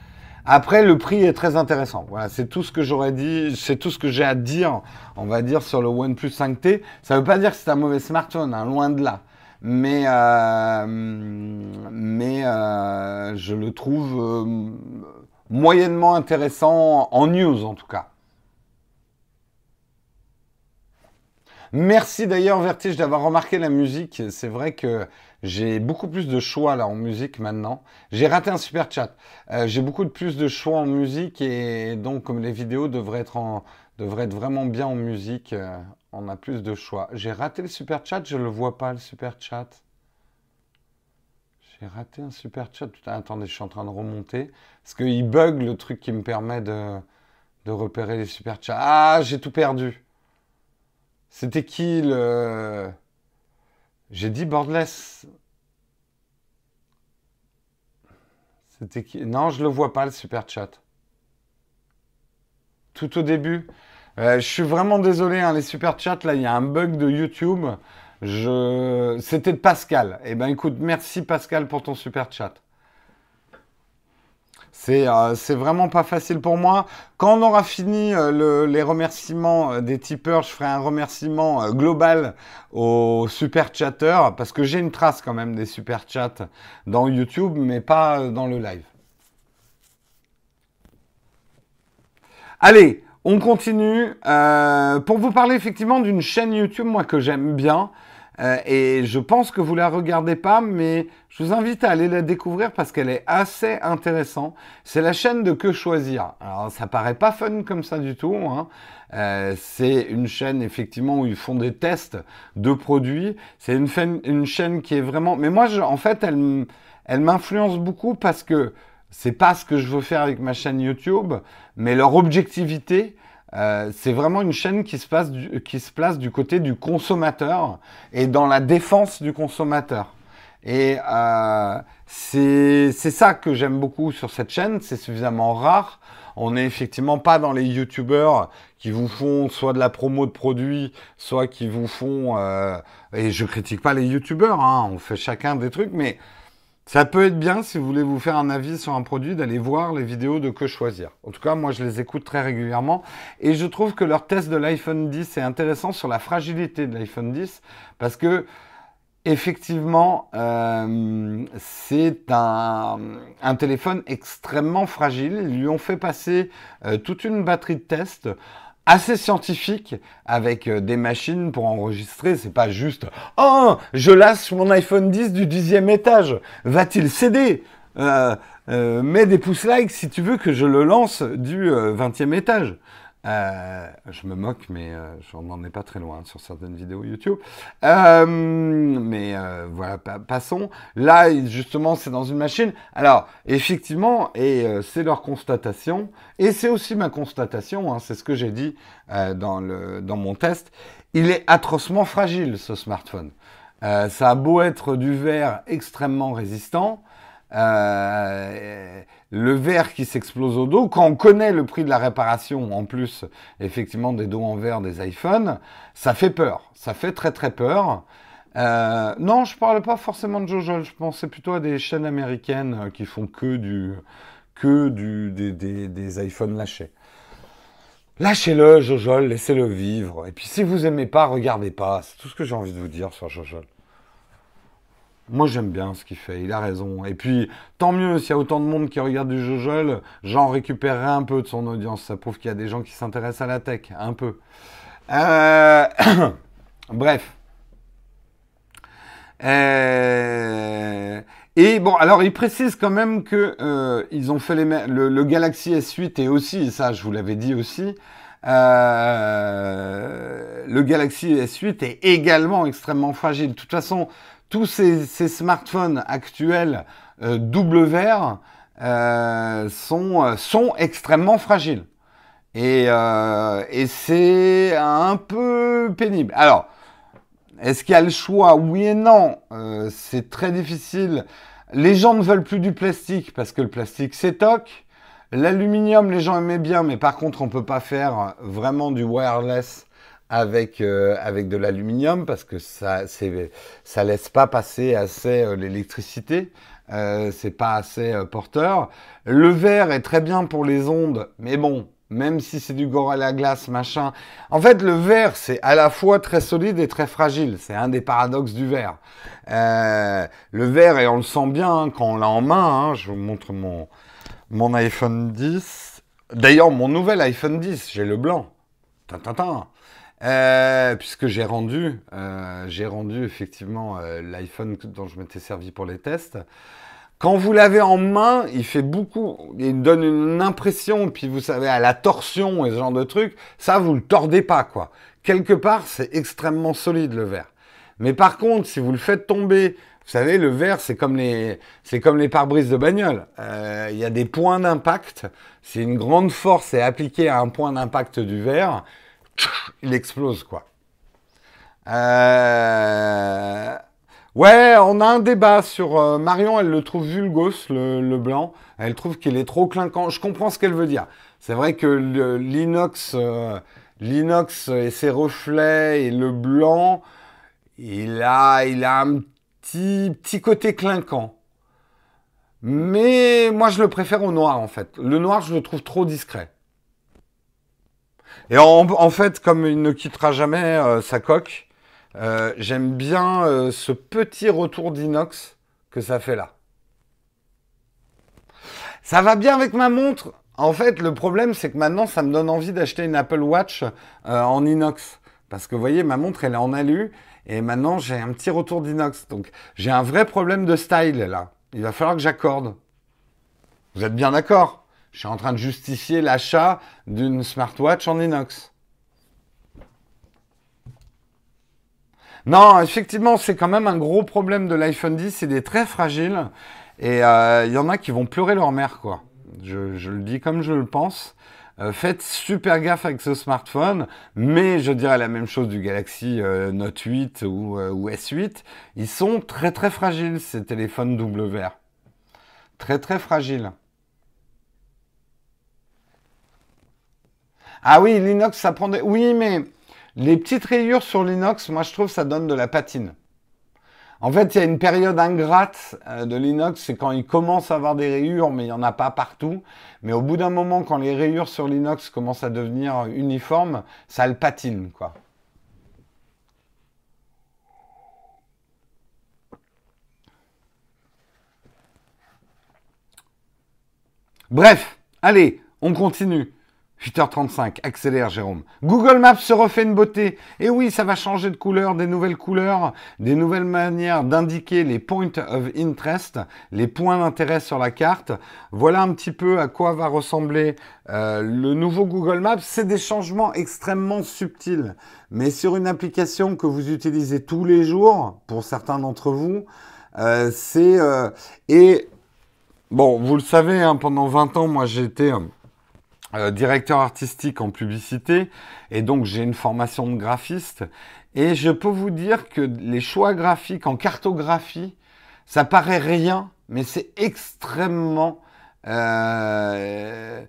Après, le prix est très intéressant. Voilà, c'est tout ce que j'aurais dit, c'est tout ce que j'ai à dire, on va dire, sur le OnePlus 5T. Ça ne veut pas dire que c'est un mauvais smartphone, hein, loin de là. Mais, euh, euh, je le trouve euh, moyennement intéressant en news, en tout cas. Merci d'ailleurs Vertige d'avoir remarqué la musique. C'est vrai que j'ai beaucoup plus de choix là en musique maintenant. J'ai raté un super chat. Euh, j'ai beaucoup de plus de choix en musique et donc comme les vidéos devraient être, en, devraient être vraiment bien en musique, euh, on a plus de choix. J'ai raté le super chat, je le vois pas le super chat. J'ai raté un super chat. Putain, attendez, je suis en train de remonter parce qu'il bug le truc qui me permet de, de repérer les super chats. Ah, j'ai tout perdu. C'était qui le j'ai dit Borderless. C'était qui? Non, je le vois pas le super chat. Tout au début. Euh, je suis vraiment désolé, hein, les super chats, là, il y a un bug de YouTube. C'était de Pascal. Eh ben écoute, merci Pascal pour ton super chat. Euh, c'est vraiment pas facile pour moi. Quand on aura fini euh, les remerciements euh, des tipeurs, je ferai un remerciement global aux super chatteurs parce que j'ai une trace quand même des super chats dans YouTube, mais pas dans le live. Allez, on continue. pour vous parler effectivement d'une chaîne YouTube, moi que j'aime bien, euh, et je pense que vous la regardez pas, mais je vous invite à aller la découvrir parce qu'elle est assez intéressante. C'est la chaîne de Que Choisir. Alors ça paraît pas fun comme ça du tout. Hein. Euh, c'est une chaîne effectivement où ils font des tests de produits. C'est une, chaîne qui est vraiment. Mais moi, en fait, elle, elle m'influence beaucoup parce que c'est pas ce que je veux faire avec ma chaîne YouTube, mais leur objectivité euh, c'est vraiment une chaîne qui se, place du, qui se place du côté du consommateur et dans la défense du consommateur. Et euh, c'est ça que j'aime beaucoup sur cette chaîne, c'est suffisamment rare. On n'est effectivement pas dans les youtubeurs qui vous font soit de la promo de produits, soit qui vous font... Euh, et je critique pas les youtubeurs, hein, on fait chacun des trucs, mais ça peut être bien, si vous voulez vous faire un avis sur un produit, d'aller voir les vidéos de Que Choisir. En tout cas, moi, je les écoute très régulièrement. Et je trouve que leur test de l'iPhone 10 est intéressant sur la fragilité de l'iPhone 10, parce que effectivement, euh, c'est un, téléphone extrêmement fragile. Ils lui ont fait passer euh, toute une batterie de tests assez scientifiques avec euh, des machines pour enregistrer. C'est pas juste oh je lâche mon iPhone 10 du dixième étage. Va-t-il céder? Mets des pouces likes si tu veux que je le lance du vingtième étage. Euh, je me moque, mais euh, je n'en ai pas très loin sur certaines vidéos YouTube. Euh, mais voilà, passons. Là, justement, c'est dans une machine. Alors, effectivement, et c'est leur constatation, et c'est aussi ma constatation, hein, c'est ce que j'ai dit dans, le, dans mon test, il est atrocement fragile, ce smartphone. ça a beau être du verre extrêmement résistant, euh, le verre qui s'explose au dos, quand on connaît le prix de la réparation, en plus, effectivement, des dos en verre des iPhones, ça fait peur. Ça fait très très peur. Euh, non, je parle pas forcément de Jojol, je pensais plutôt à des chaînes américaines qui font que du que des iPhones lâchés. Lâchez-le, Jojol, laissez-le vivre. Et puis si vous aimez pas, regardez pas. C'est tout ce que j'ai envie de vous dire sur Jojol. Moi, j'aime bien ce qu'il fait, il a raison. Et puis, tant mieux, s'il y a autant de monde qui regarde du Jojol, j'en récupérerai un peu de son audience. Ça prouve qu'il y a des gens qui s'intéressent à la tech, un peu. Euh, bref. Euh, et bon, alors il précise quand même que euh, ils ont fait les le, le, Galaxy S8 et aussi, ça je vous l'avais dit aussi, le Galaxy S8 est également extrêmement fragile. De toute façon, tous ces, smartphones actuels euh, double verre euh, sont, euh, sont extrêmement fragiles. Et, et c'est un peu pénible. Alors, est-ce qu'il y a le choix? Oui et non. c'est très difficile. Les gens ne veulent plus du plastique parce que le plastique toc. L'aluminium, les gens aimaient bien, mais par contre, on ne peut pas faire vraiment du wireless avec, euh, avec de l'aluminium parce que ça ça laisse pas passer assez euh, l'électricité, euh, c'est pas assez porteur. Le verre est très bien pour les ondes, mais bon, même si c'est du Gorilla Glass machin. En fait, le verre c'est à la fois très solide et très fragile. C'est un des paradoxes du verre. le verre et on le sent bien hein, quand on l'a en main. Hein, je vous montre mon mon iPhone 10. D'ailleurs, mon nouvel iPhone 10, j'ai le blanc. Tintin. Euh, puisque j'ai rendu, euh, j'ai rendu effectivement euh, l'iPhone dont je m'étais servi pour les tests. Quand vous l'avez en main, il fait beaucoup, il donne une impression, puis vous savez, à la torsion et ce genre de truc, ça, vous le tordez pas, quoi. Quelque part, c'est extrêmement solide, le verre. Mais par contre, si vous le faites tomber, vous savez, le verre, c'est comme les, c'est comme les pare-brises de bagnole. Il y a des points d'impact. Si une grande force est appliquée à un point d'impact du verre, il explose, quoi. Euh, ouais, on a un débat sur euh, Marion, elle le trouve vulgos, le, blanc. Elle trouve qu'il est trop clinquant. Je comprends ce qu'elle veut dire. C'est vrai que l'inox, euh, l'inox et ses reflets et le blanc, il a, il a un petit, petit côté clinquant. Mais moi, je le préfère au noir, en fait. Le noir, je le trouve trop discret. Et en, fait, comme il ne quittera jamais euh, sa coque, euh, j'aime bien euh, ce petit retour d'inox que ça fait là. Ça va bien avec ma montre. En fait, le problème, c'est que maintenant, ça me donne envie d'acheter une Apple Watch en inox. Parce que vous voyez, ma montre, elle est en alu. Et maintenant, j'ai un petit retour d'inox. Donc, j'ai un vrai problème de style là. Il va falloir que j'accorde. Vous êtes bien d'accord? Je suis en train de justifier l'achat d'une smartwatch en inox. Non, effectivement, c'est quand même un gros problème de l'iPhone 10. Il est très fragile. Et euh, il y en a qui vont pleurer leur mère, quoi. Je, le dis comme je le pense. Euh, faites super gaffe avec ce smartphone, mais je dirais la même chose du Galaxy euh, Note 8 ou, ou, S8. Ils sont très très fragiles, ces téléphones double verre. Très très fragiles. Ah oui, l'inox, ça prend des... Oui, mais les petites rayures sur l'inox, moi je trouve ça donne de la patine. En fait, il y a une période ingrate euh, de l'inox, c'est quand il commence à avoir des rayures, mais il n'y en a pas partout. Mais au bout d'un moment, quand les rayures sur l'inox commencent à devenir uniformes, ça le patine, quoi. Bref, allez, on continue. 8h35, accélère Jérôme. Google Maps se refait une beauté. Et oui, ça va changer de couleur, des nouvelles couleurs, des nouvelles manières d'indiquer les points of interest, les points d'intérêt sur la carte. Voilà un petit peu à quoi va ressembler euh, le nouveau Google Maps. C'est des changements extrêmement subtils. Mais sur une application que vous utilisez tous les jours, pour certains d'entre vous, euh, c'est... Euh, et bon, vous le savez, hein, pendant 20 ans, moi été... Euh, directeur artistique en publicité et donc j'ai une formation de graphiste et je peux vous dire que les choix graphiques en cartographie, ça paraît rien, mais c'est extrêmement, euh,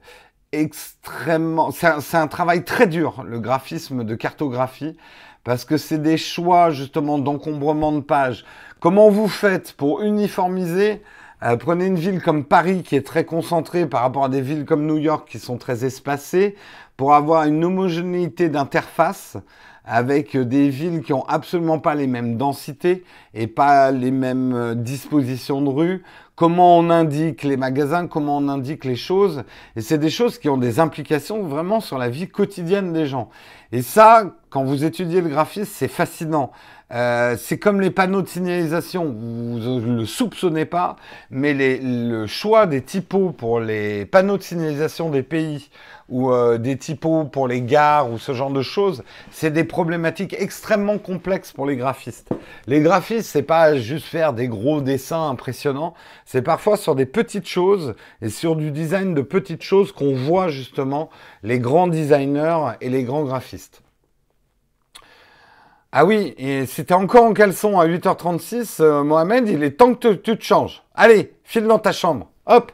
extrêmement, c'est un, travail très dur le graphisme de cartographie parce que c'est des choix justement d'encombrement de pages. Comment vous faites pour uniformiser euh, prenez une ville comme Paris qui est très concentrée par rapport à des villes comme New York qui sont très espacées pour avoir une homogénéité d'interface avec des villes qui ont absolument pas les mêmes densités et pas les mêmes euh, dispositions de rue. Comment on indique les magasins, comment on indique les choses. Et c'est des choses qui ont des implications vraiment sur la vie quotidienne des gens. Et ça, quand vous étudiez le graphisme, c'est fascinant. Euh, c'est comme les panneaux de signalisation, vous ne le soupçonnez pas, mais le choix des typos pour les panneaux de signalisation des pays ou euh, des typos pour les gares ou ce genre de choses, c'est des problématiques extrêmement complexes pour les graphistes. Les graphistes, c'est pas juste faire des gros dessins impressionnants, c'est parfois sur des petites choses et sur du design de petites choses qu'on voit justement les grands designers et les grands graphistes. Ah oui, et c'était encore en caleçon à 8h36, euh, Mohamed, il est temps que tu te changes. Allez, file dans ta chambre. Hop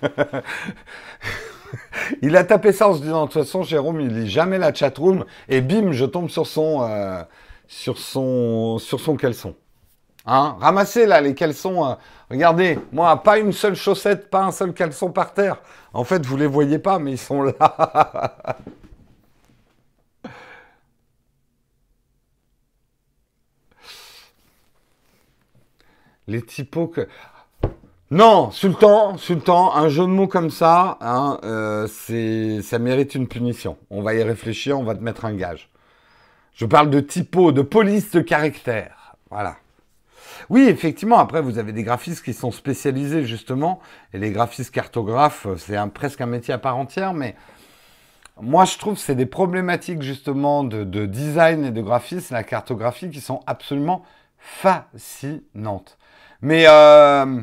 Il a tapé ça en se disant, de toute façon, Jérôme, il lit jamais la chatroom, et bim, je tombe sur son, euh, sur son, sur son caleçon. Hein Ramassez là les caleçons. Euh, regardez, moi, pas une seule chaussette, pas un seul caleçon par terre. En fait, vous les voyez pas, mais ils sont là. Les typos que... Non, Sultan, Sultan, un jeu de mots comme ça, hein, euh, c'est, ça mérite une punition. On va y réfléchir, on va te mettre un gage. Je parle de typos, de police de caractère. Voilà. Oui, effectivement, après, vous avez des graphistes qui sont spécialisés, justement, et les graphistes cartographes, c'est presque un métier à part entière, mais moi, je trouve que c'est des problématiques, justement, de design et de graphisme, la cartographie, qui sont absolument fascinantes. Mais euh,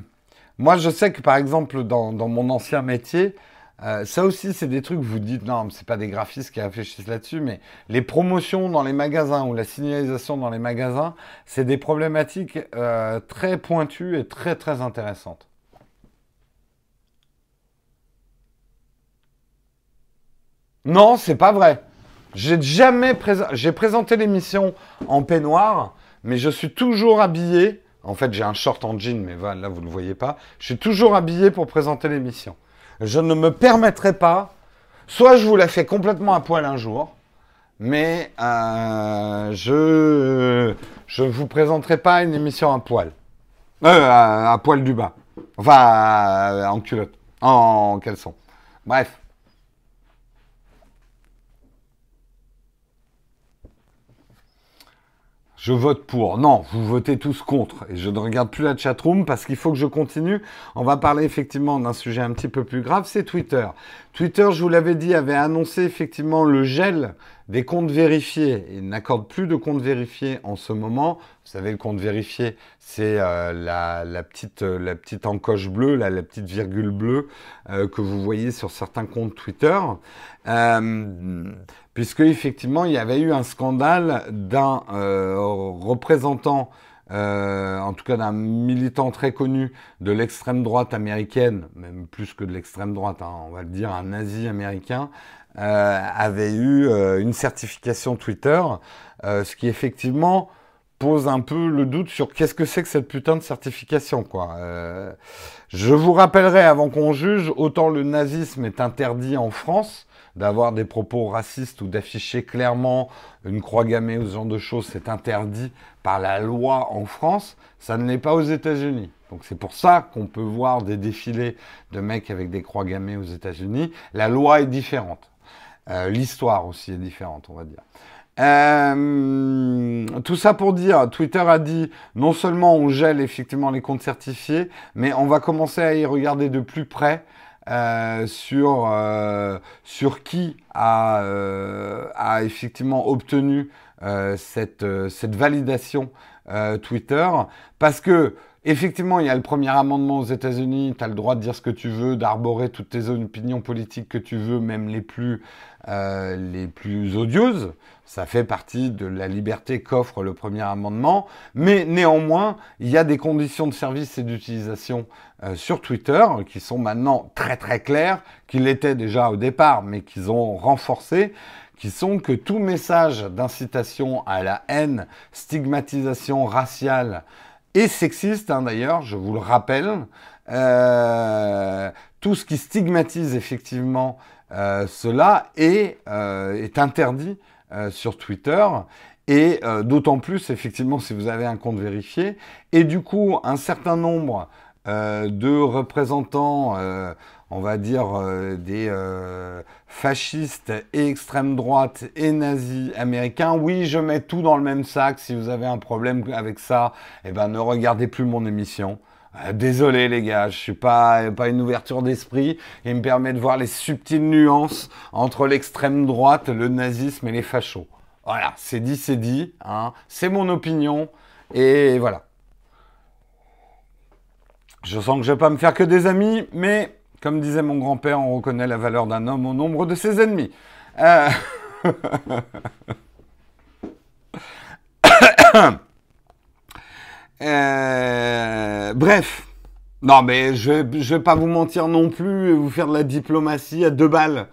moi, je sais que par exemple, dans, mon ancien métier, euh, ça aussi, c'est des trucs, vous dites, non, c'est pas des graphistes qui réfléchissent là-dessus, mais les promotions dans les magasins ou la signalisation dans les magasins, c'est des problématiques euh, très pointues et très très intéressantes. Non, c'est pas vrai. J'ai jamais j'ai présenté l'émission en peignoir, mais je suis toujours habillé en fait, j'ai un short en jean, mais là, vous ne le voyez pas. Je suis toujours habillé pour présenter l'émission. Je ne me permettrai pas, soit je vous la fais complètement à poil un jour, mais euh, je ne vous présenterai pas une émission à poil. Euh, à, poil du bas. Enfin, en culotte. En caleçon. Bref. Je vote pour. Non, vous votez tous contre. Et je ne regarde plus la chatroom parce qu'il faut que je continue. On va parler effectivement d'un sujet un petit peu plus grave, c'est Twitter. Twitter, je vous l'avais dit, avait annoncé effectivement le gel des comptes vérifiés. Il n'accorde plus de comptes vérifiés en ce moment. Vous savez, le compte vérifié, c'est euh, la, petite, euh, la petite encoche bleue, la petite virgule bleue euh, que vous voyez sur certains comptes Twitter puisque effectivement il y avait eu un scandale d'un représentant, en tout cas d'un militant très connu de l'extrême droite américaine, même plus que de l'extrême droite, hein, on va le dire, un nazi américain, avait eu une certification Twitter, ce qui effectivement pose un peu le doute sur qu'est-ce que c'est que cette putain de certification, quoi. Euh, je vous rappellerai avant qu'on juge, autant le nazisme est interdit en France, d'avoir des propos racistes ou d'afficher clairement une croix gammée ou ce genre de choses, c'est interdit par la loi en France, ça ne l'est pas aux États-Unis. Donc c'est pour ça qu'on peut voir des défilés de mecs avec des croix gammées aux États-Unis. La loi est différente. Euh, l'histoire aussi est différente, on va dire. Euh, tout ça pour dire, Twitter a dit non seulement on gèle effectivement les comptes certifiés, mais on va commencer à y regarder de plus près euh, sur, euh, sur qui a, a effectivement obtenu cette, cette validation Twitter. Parce que Effectivement, il y a le premier amendement aux États-Unis, tu as le droit de dire ce que tu veux, d'arborer toutes tes opinions politiques que tu veux, même les plus, euh, les plus odieuses. Ça fait partie de la liberté qu'offre le premier amendement. Mais néanmoins, il y a des conditions de service et d'utilisation euh, sur Twitter qui sont maintenant très très claires, qui l'étaient déjà au départ, mais qu'ils ont renforcé qui sont que tout message d'incitation à la haine, stigmatisation raciale, et sexiste hein, d'ailleurs, je vous le rappelle. Euh, tout ce qui stigmatise effectivement euh, cela est, euh, est interdit sur Twitter. Et d'autant plus, effectivement, si vous avez un compte vérifié. Et du coup, un certain nombre de représentants on va dire, euh, des euh, fascistes et extrême droite et nazis américains. Oui, je mets tout dans le même sac. Si vous avez un problème avec ça, eh ben, ne regardez plus mon émission. Euh, désolé les gars, je suis pas, une ouverture d'esprit et me permet de voir les subtiles nuances entre l'extrême droite, le nazisme et les fachos. Voilà, c'est dit, c'est dit. Hein. C'est mon opinion. Et voilà. Je sens que je vais pas me faire que des amis, mais comme disait mon grand-père, on reconnaît la valeur d'un homme au nombre de ses ennemis. Euh, euh, bref. Non, mais je ne vais pas vous mentir non plus et vous faire de la diplomatie à deux balles.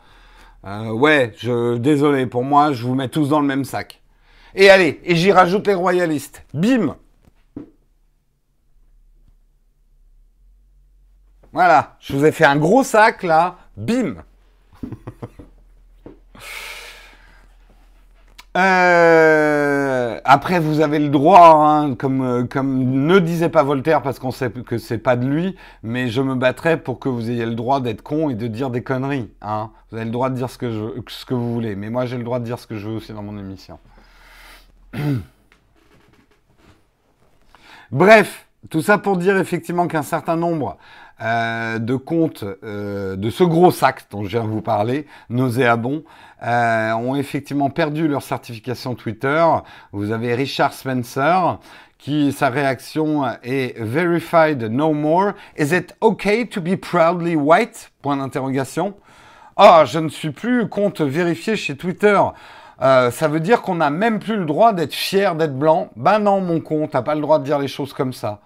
Euh, ouais, je, désolé, pour moi, je vous mets tous dans le même sac. Et allez, et j'y rajoute les royalistes. Bim Voilà, je vous ai fait un gros sac là, bim. Euh, après, vous avez le droit, hein, comme, euh, comme ne disait pas Voltaire, parce qu'on sait que c'est pas de lui, mais je me battrai pour que vous ayez le droit d'être con et de dire des conneries. Hein. Vous avez le droit de dire ce que, ce que vous voulez, mais moi j'ai le droit de dire ce que je veux aussi dans mon émission. Bref, tout ça pour dire effectivement qu'un certain nombre euh, de comptes euh, de ce gros sac dont je viens de vous parler, nauséabonds, euh, ont effectivement perdu leur certification Twitter. Vous avez Richard Spencer qui sa réaction est verified no more. Is it okay to be proudly white? Point d'interrogation. Oh, je ne suis plus compte vérifié chez Twitter. Euh, ça veut dire qu'on n'a même plus le droit d'être fier d'être blanc. Ben non, mon compte, t'as pas le droit de dire les choses comme ça.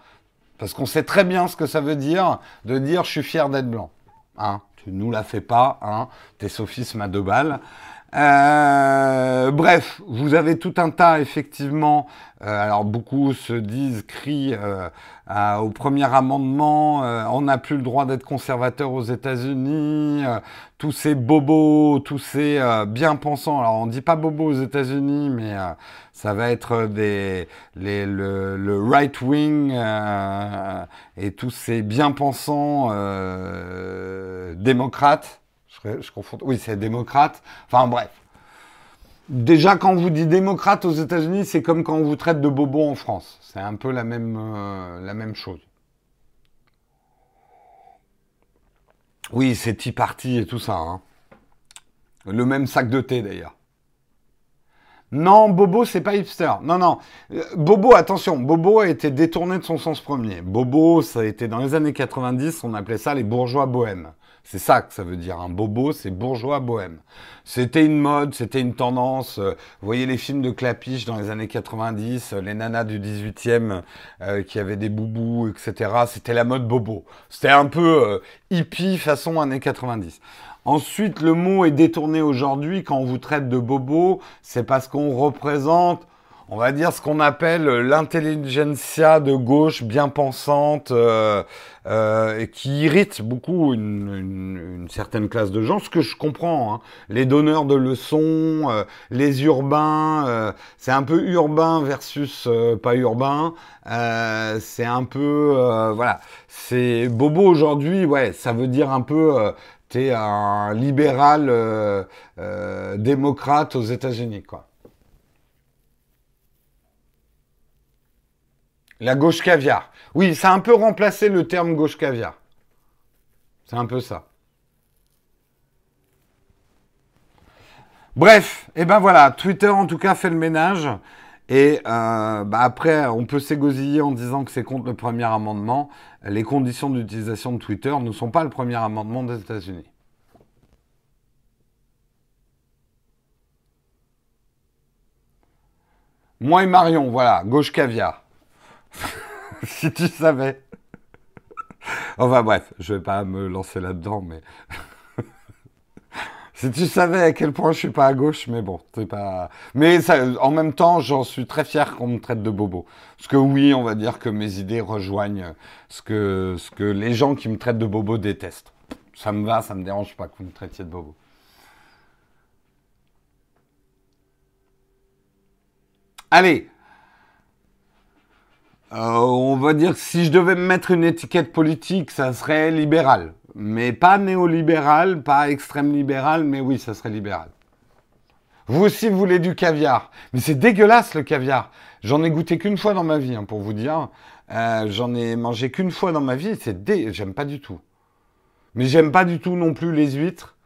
Parce qu'on sait très bien ce que ça veut dire de dire je suis fier d'être blanc. Hein, tu nous la fais pas, hein, tes sophismes à deux balles. Euh, bref, vous avez tout un tas, effectivement. Euh, alors, beaucoup se disent, crient euh, au premier amendement, on n'a plus le droit d'être conservateur aux États-Unis. tous ces bobos, tous ces bien-pensants. Alors, on dit pas bobos aux États-Unis, mais ça va être des, les, le, le right-wing et tous ces bien-pensants démocrates je, confonds. Oui, c'est démocrate. Enfin bref. Déjà, quand on vous dit démocrate aux États-Unis, c'est comme quand on vous traite de bobo en France. C'est un peu la même, euh, chose. Oui, c'est Tea Party et tout ça. Hein. Le même sac de thé d'ailleurs. Non, Bobo, c'est pas hipster. Non, non. Euh, Bobo, attention, Bobo a été détourné de son sens premier. Bobo, ça a été dans les années 90, on appelait ça les bourgeois bohèmes. C'est ça que ça veut dire. Un bobo, c'est bourgeois bohème. C'était une mode, c'était une tendance. Euh, vous voyez les films de Clapiche dans les années 90, euh, les nanas du 18e euh, qui avaient des boubous, etc. C'était la mode bobo. C'était un peu hippie façon années 90. Ensuite, le mot est détourné aujourd'hui quand on vous traite de bobo. C'est parce qu'on représente on va dire ce qu'on appelle l'intelligentsia de gauche bien pensante euh, euh, et qui irrite beaucoup une, certaine classe de gens, ce que je comprends. Hein. Les donneurs de leçons, euh, les urbains, c'est un peu urbain versus pas urbain. c'est un peu voilà. C'est bobo aujourd'hui, ouais, ça veut dire un peu t'es un libéral démocrate aux États-Unis, quoi. La gauche caviar. Oui, ça a un peu remplacé le terme gauche caviar. C'est un peu ça. Bref, et eh ben voilà, Twitter en tout cas fait le ménage. Et euh, bah après, on peut s'égosiller en disant que c'est contre le premier amendement. Les conditions d'utilisation de Twitter ne sont pas le premier amendement des États-Unis. Moi et Marion, voilà, gauche caviar. si tu savais. Enfin bref, je vais pas me lancer là-dedans, mais si tu savais à quel point je suis pas à gauche, mais bon, c'est pas. Mais en même temps, j'en suis très fier qu'on me traite de bobo. Parce que oui, on va dire que mes idées rejoignent ce que ce que les gens qui me traitent de bobo détestent. Ça me va, ça me dérange pas que vous me traitiez de bobo. Allez, on va dire que si je devais me mettre une étiquette politique, ça serait libéral. Mais pas néolibéral, pas extrême libéral, mais oui, ça serait libéral. Vous aussi, vous voulez du caviar. Mais c'est dégueulasse le caviar. J'en ai goûté qu'une fois dans ma vie, hein, pour vous dire. Euh, j'en ai mangé qu'une fois dans ma vie. C'est dé... J'aime pas du tout. Mais j'aime pas du tout non plus les huîtres.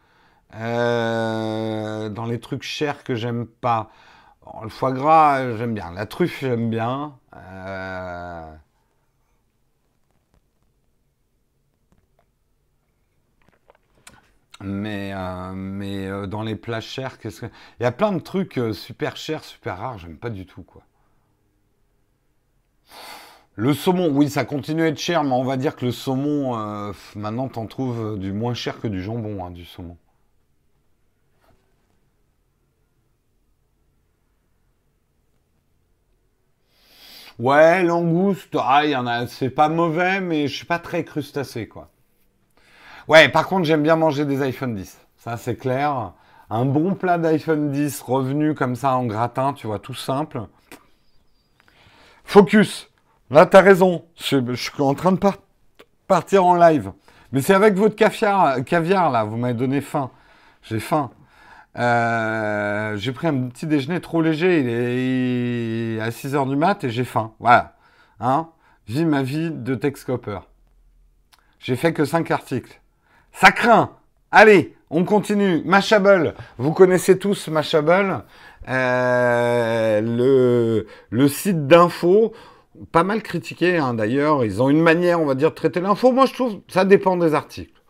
Euh, dans les trucs chers que j'aime pas le foie gras, j'aime bien. La truffe, j'aime bien. Euh, mais euh, euh, dans les plats chers, qu'est-ce que... Il y a plein de trucs super chers, super rares, j'aime pas du tout, quoi. Le saumon, oui, ça continue à être cher, mais on va dire que le saumon, maintenant, t'en trouves du moins cher que du jambon, hein, du saumon. Ouais, langouste, ah, y en a, c'est pas mauvais, mais je suis pas très crustacé, quoi. Ouais, par contre, j'aime bien manger des iPhone 10. Ça, c'est clair. Un bon plat d'iPhone 10 revenu comme ça en gratin, tu vois, tout simple. Focus. Là, t'as raison. Je, suis en train de partir en live. Mais c'est avec votre caviar, caviar là. Vous m'avez donné faim. J'ai faim. Euh, j'ai pris un petit déjeuner trop léger, il est à 6h du mat et j'ai faim. Voilà. Hein Vis ma vie de Texcoper. J'ai fait que 5 articles. Ça craint Allez, on continue. Mashable. Vous connaissez tous Mashable. Euh, le, le site d'info, pas mal critiqué hein, d'ailleurs. Ils ont une manière, on va dire, de traiter l'info. Moi, je trouve ça dépend des articles.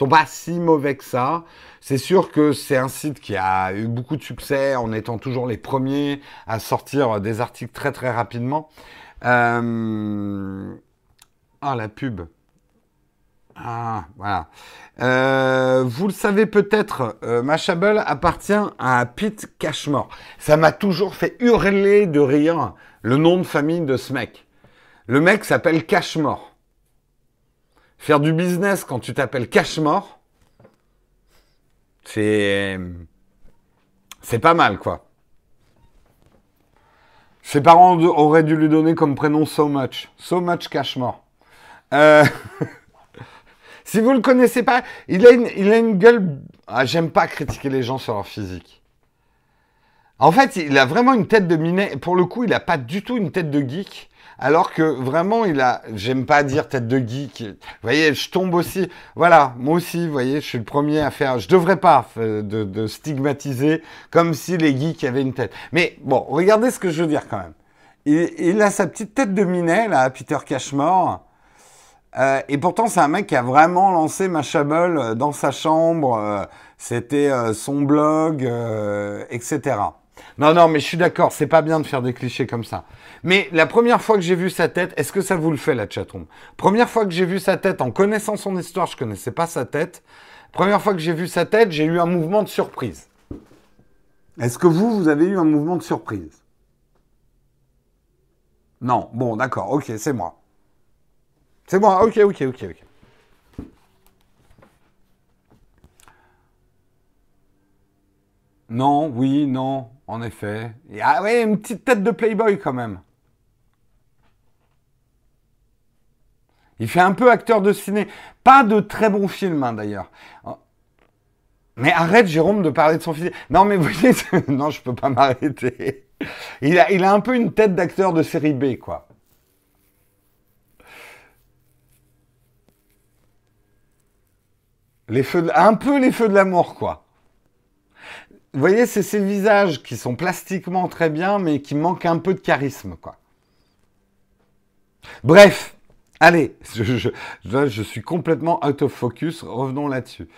Sont pas si mauvais que ça. C'est sûr que c'est un site qui a eu beaucoup de succès en étant toujours les premiers à sortir des articles très très rapidement. Euh, ah, la pub. Ah, voilà. Euh, vous le savez peut-être, euh, Mashable appartient à Pete Cashmore. Ça m'a toujours fait hurler de rire le nom de famille de ce mec. Le mec s'appelle Cashmore. Faire du business quand tu t'appelles Cashmore, c'est. Pas mal, quoi. Ses parents auraient dû lui donner comme prénom So Much. So Much Cashmore. Euh... si vous le connaissez pas, il a une, il a une gueule. Ah, J'aime pas critiquer les gens sur leur physique. En fait, il a vraiment une tête de minet. Pour le coup, il a pas du tout une tête de geek. Alors que vraiment, il a, j'aime pas dire tête de geek. Vous voyez, je tombe aussi. Voilà, moi aussi, vous voyez, je suis le premier à faire. Je devrais pas de, de stigmatiser comme si les geeks avaient une tête. Mais bon, regardez ce que je veux dire quand même. Il, il a sa petite tête de minet là, Peter Cashmore. Euh, et pourtant, c'est un mec qui a vraiment lancé Mashable dans sa chambre. Euh, C'était euh, son blog, euh, etc. Non, non, mais je suis d'accord, c'est pas bien de faire des clichés comme ça. Mais la première fois que j'ai vu sa tête, est-ce que ça vous le fait la chatroom? Première fois que j'ai vu sa tête, en connaissant son histoire, je connaissais pas sa tête. Première fois que j'ai vu sa tête, j'ai eu un mouvement de surprise. Est-ce que vous, vous avez eu un mouvement de surprise? Non, bon, d'accord, ok, c'est moi. C'est moi, ok, ok, ok, ok. Non, oui, non, en effet. Ah ouais, une petite tête de Playboy quand même. Il fait un peu acteur de ciné. Pas de très bons films, hein, d'ailleurs. Mais arrête, Jérôme, de parler de son physique. Non, mais vous voyez, non, je peux pas m'arrêter. Il a, il a un peu une tête d'acteur de série B, quoi. Les feux un peu les feux de l'amour, quoi. Vous voyez, c'est ces visages qui sont plastiquement très bien, mais qui manquent un peu de charisme, quoi. Bref, allez, je, je suis complètement out of focus, revenons là-dessus.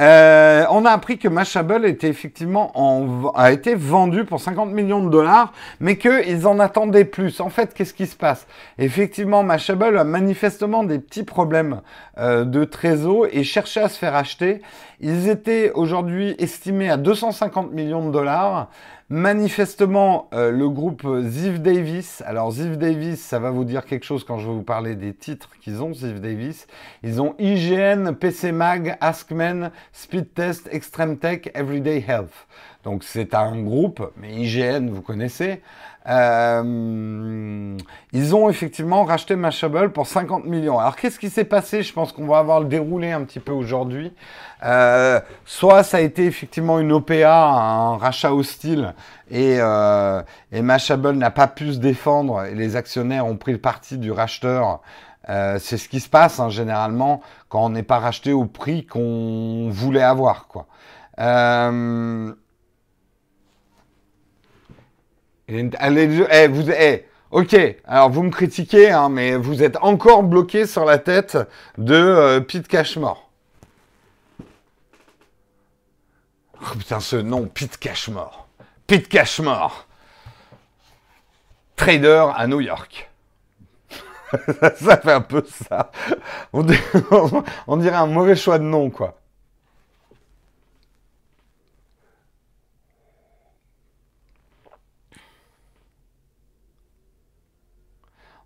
Euh, on a appris que Mashable était effectivement en, a été vendu pour 50 millions de dollars, mais qu'ils en attendaient plus. En fait, qu'est-ce qui se passe? Effectivement, Mashable a manifestement des petits problèmes euh, de trésor et cherchait à se faire acheter. Ils étaient aujourd'hui estimés à 250 millions de dollars. Manifestement, euh, le groupe Ziv Davis, alors Ziv Davis, ça va vous dire quelque chose quand je vais vous parler des titres qu'ils ont, Ziv Davis. Ils ont IGN, PC Mag, Askmen, Speed Test, Extreme Tech, Everyday Health. Donc c'est un groupe, mais IGN, vous connaissez. Euh, ils ont effectivement racheté Mashable pour 50 millions. Alors qu'est-ce qui s'est passé? Je pense qu'on va avoir le déroulé un petit peu aujourd'hui. Euh, soit ça a été effectivement une OPA, un rachat hostile, et, euh, Mashable n'a pas pu se défendre, et les actionnaires ont pris le parti du racheteur. C'est ce qui se passe hein, généralement quand on n'est pas racheté au prix qu'on voulait avoir. Quoi. Allez, eh, vous, eh, ok, alors vous me critiquez, hein, mais vous êtes encore bloqué sur la tête de euh, Pete Cashmore. Oh putain, ce nom, Pete Cashmore. Pete Cashmore. Trader à New York. ça fait un peu ça. On dirait, un mauvais choix de nom, quoi.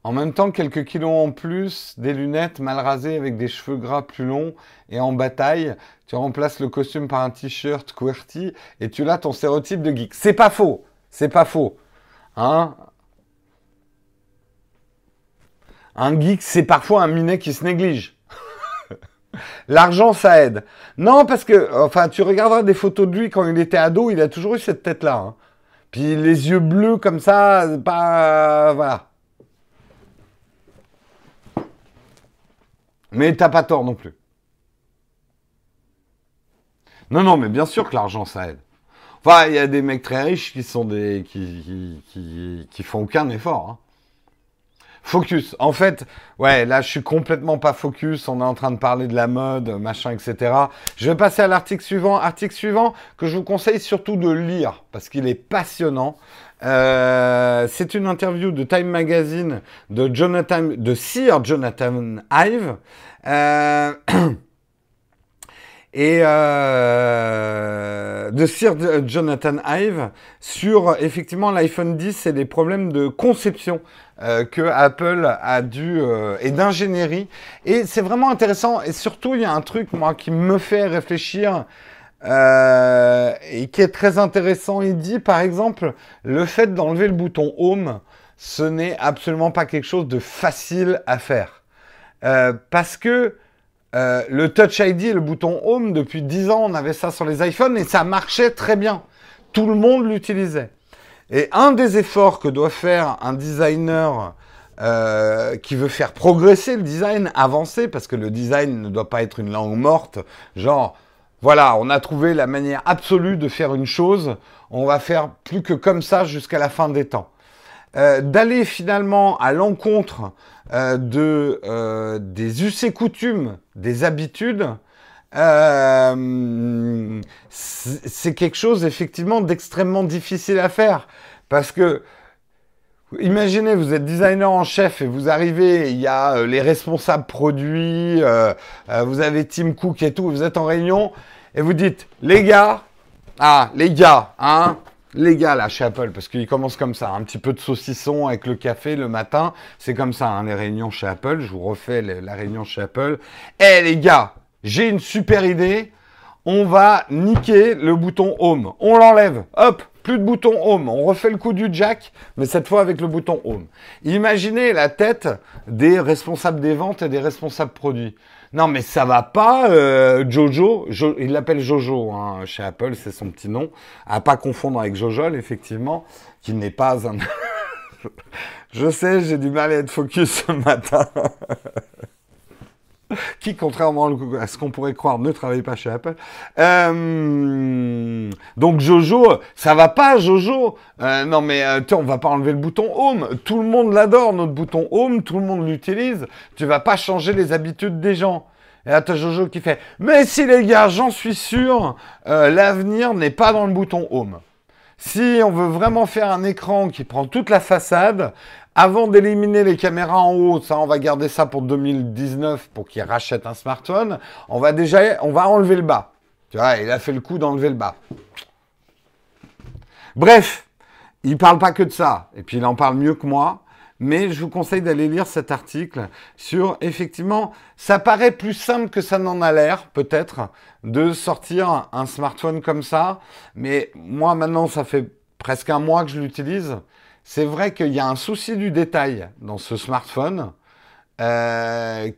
En même temps, quelques kilos en plus, des lunettes mal rasées avec des cheveux gras plus longs et en bataille, tu remplaces le costume par un t-shirt QWERTY et tu l'as ton stéréotype de geek. C'est pas faux, c'est pas faux. Hein un geek, c'est parfois un minet qui se néglige. L'argent, ça aide. Non, parce que, enfin, tu regarderas des photos de lui quand il était ado, il a toujours eu cette tête-là. Hein. Puis les yeux bleus comme ça, pas. voilà. Mais t'as pas tort non plus. Non, non, mais bien sûr que l'argent, ça aide. Enfin, il y a des mecs très riches qui sont des. qui, qui, qui, font aucun effort. Hein. Focus. En fait, ouais, là, je suis complètement pas focus. On est en train de parler de la mode, machin, etc. Je vais passer à l'article suivant. Article suivant que je vous conseille surtout de lire parce qu'il est passionnant. Euh, c'est une interview de Time Magazine de Jonathan, de Sir Jonathan Ive. Euh, et euh, de Sir Jonathan Ive sur effectivement l'iPhone 10 et les problèmes de conception euh, que Apple a dû et d'ingénierie et c'est vraiment intéressant et surtout il y a un truc moi qui me fait réfléchir euh, et qui est très intéressant. Il dit par exemple le fait d'enlever le bouton Home, ce n'est absolument pas quelque chose de facile à faire. Euh, parce que euh, le Touch ID et le bouton Home, depuis 10 ans, on avait ça sur les iPhones et ça marchait très bien. Tout le monde l'utilisait. Et un des efforts que doit faire un designer qui veut faire progresser le design, avancer, parce que le design ne doit pas être une langue morte, genre voilà, on a trouvé la manière absolue de faire une chose. On va faire plus que comme ça jusqu'à la fin des temps. Euh, d'aller finalement à l'encontre euh, de, euh, des us et coutumes, des habitudes, c'est quelque chose effectivement d'extrêmement difficile à faire. Parce que Imaginez, vous êtes designer en chef et vous arrivez, il y a euh, les responsables produits, euh, euh, vous avez Tim Cook et tout, vous êtes en réunion et vous dites, les gars, ah, les gars, hein, les gars, là, chez Apple, parce qu'ils commencent comme ça, un petit peu de saucisson avec le café le matin, c'est comme ça, hein, les réunions chez Apple, je vous refais la réunion chez Apple. Eh les gars, j'ai une super idée, on va niquer le bouton Home. On l'enlève. Hop, plus de bouton Home. On refait le coup du jack, mais cette fois avec le bouton Home. Imaginez la tête des responsables des ventes et des responsables produits. Non, mais ça va pas, euh, Jojo. il l'appelle Jojo hein, chez Apple, c'est son petit nom. À pas confondre avec Jojol, effectivement, qui n'est pas un. Je sais, j'ai du mal à être focus ce matin. qui, contrairement à ce qu'on pourrait croire, ne travaille pas chez Apple. Euh, donc Jojo, ça va pas Jojo euh, Non mais euh, on va pas enlever le bouton Home. Tout le monde l'adore, notre bouton Home, tout le monde l'utilise. Tu vas pas changer les habitudes des gens. Et là, t'as Jojo qui fait « Mais si les gars, j'en suis sûr, l'avenir n'est pas dans le bouton Home. Si on veut vraiment faire un écran qui prend toute la façade, avant d'éliminer les caméras en haut, ça, on va garder ça pour 2019 pour qu'ils rachètent un smartphone. On va déjà, on va enlever le bas. Tu vois, il a fait le coup d'enlever le bas. Bref, il parle pas que de ça. Et puis il en parle mieux que moi. Mais je vous conseille d'aller lire cet article sur, effectivement, ça paraît plus simple que ça n'en a l'air, peut-être, de sortir un smartphone comme ça. Mais moi, maintenant, ça fait presque un mois que je l'utilise c'est vrai qu'il y a un souci du détail dans ce smartphone euh,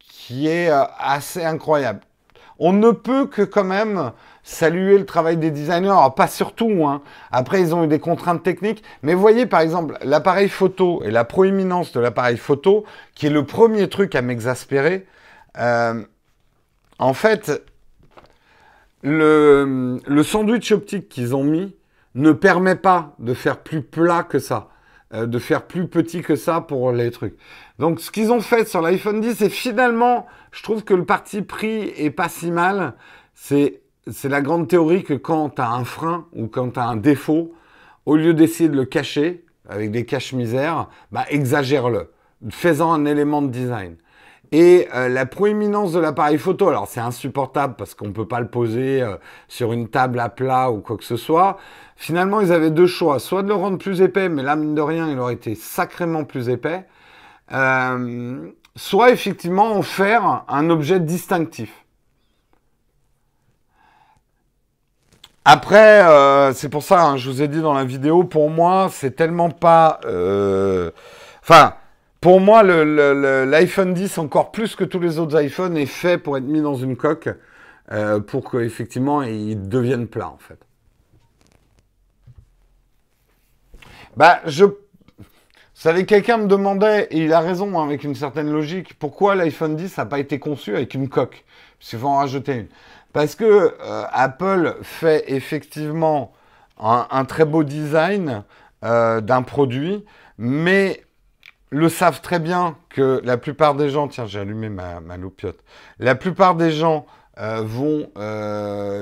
qui est euh, assez incroyable. On ne peut que quand même saluer le travail des designers. Pas surtout, hein. Après, ils ont eu des contraintes techniques. Mais voyez, par exemple, l'appareil photo et la proéminence de l'appareil photo, qui est le premier truc à m'exaspérer. Euh, en fait, le, le sandwich optique qu'ils ont mis, ne permet pas de faire plus plat que ça, euh, de faire plus petit que ça pour les trucs. Donc ce qu'ils ont fait sur l'iPhone 10, c'est finalement, je trouve que le parti pris est pas si mal. C'est c'est la grande théorie que quand tu as un frein ou quand tu as un défaut, au lieu d'essayer de le cacher avec des caches-misères, bah exagère-le, faisant un élément de design. Et euh, la proéminence de l'appareil photo, alors c'est insupportable parce qu'on ne peut pas le poser euh, sur une table à plat ou quoi que ce soit. Finalement, ils avaient deux choix. Soit de le rendre plus épais, mais là, mine de rien, il aurait été sacrément plus épais. Euh, soit effectivement en faire un objet distinctif. Après, c'est pour ça, hein, je vous ai dit dans la vidéo, pour moi, c'est tellement pas... Enfin, pour moi, l'iPhone 10, encore plus que tous les autres iPhones, est fait pour être mis dans une coque euh, pour qu'effectivement, il devienne plat, en fait. Bah, je... Vous savez, quelqu'un me demandait, et il a raison, hein, avec une certaine logique, pourquoi l'iPhone 10 n'a pas été conçu avec une coque? Parce faut en rajouter une. Parce que euh, Apple fait effectivement un, très beau design euh, d'un produit, mais le savent très bien que la plupart des gens, tiens, j'ai allumé ma, ma loupiote, la plupart des gens euh, vont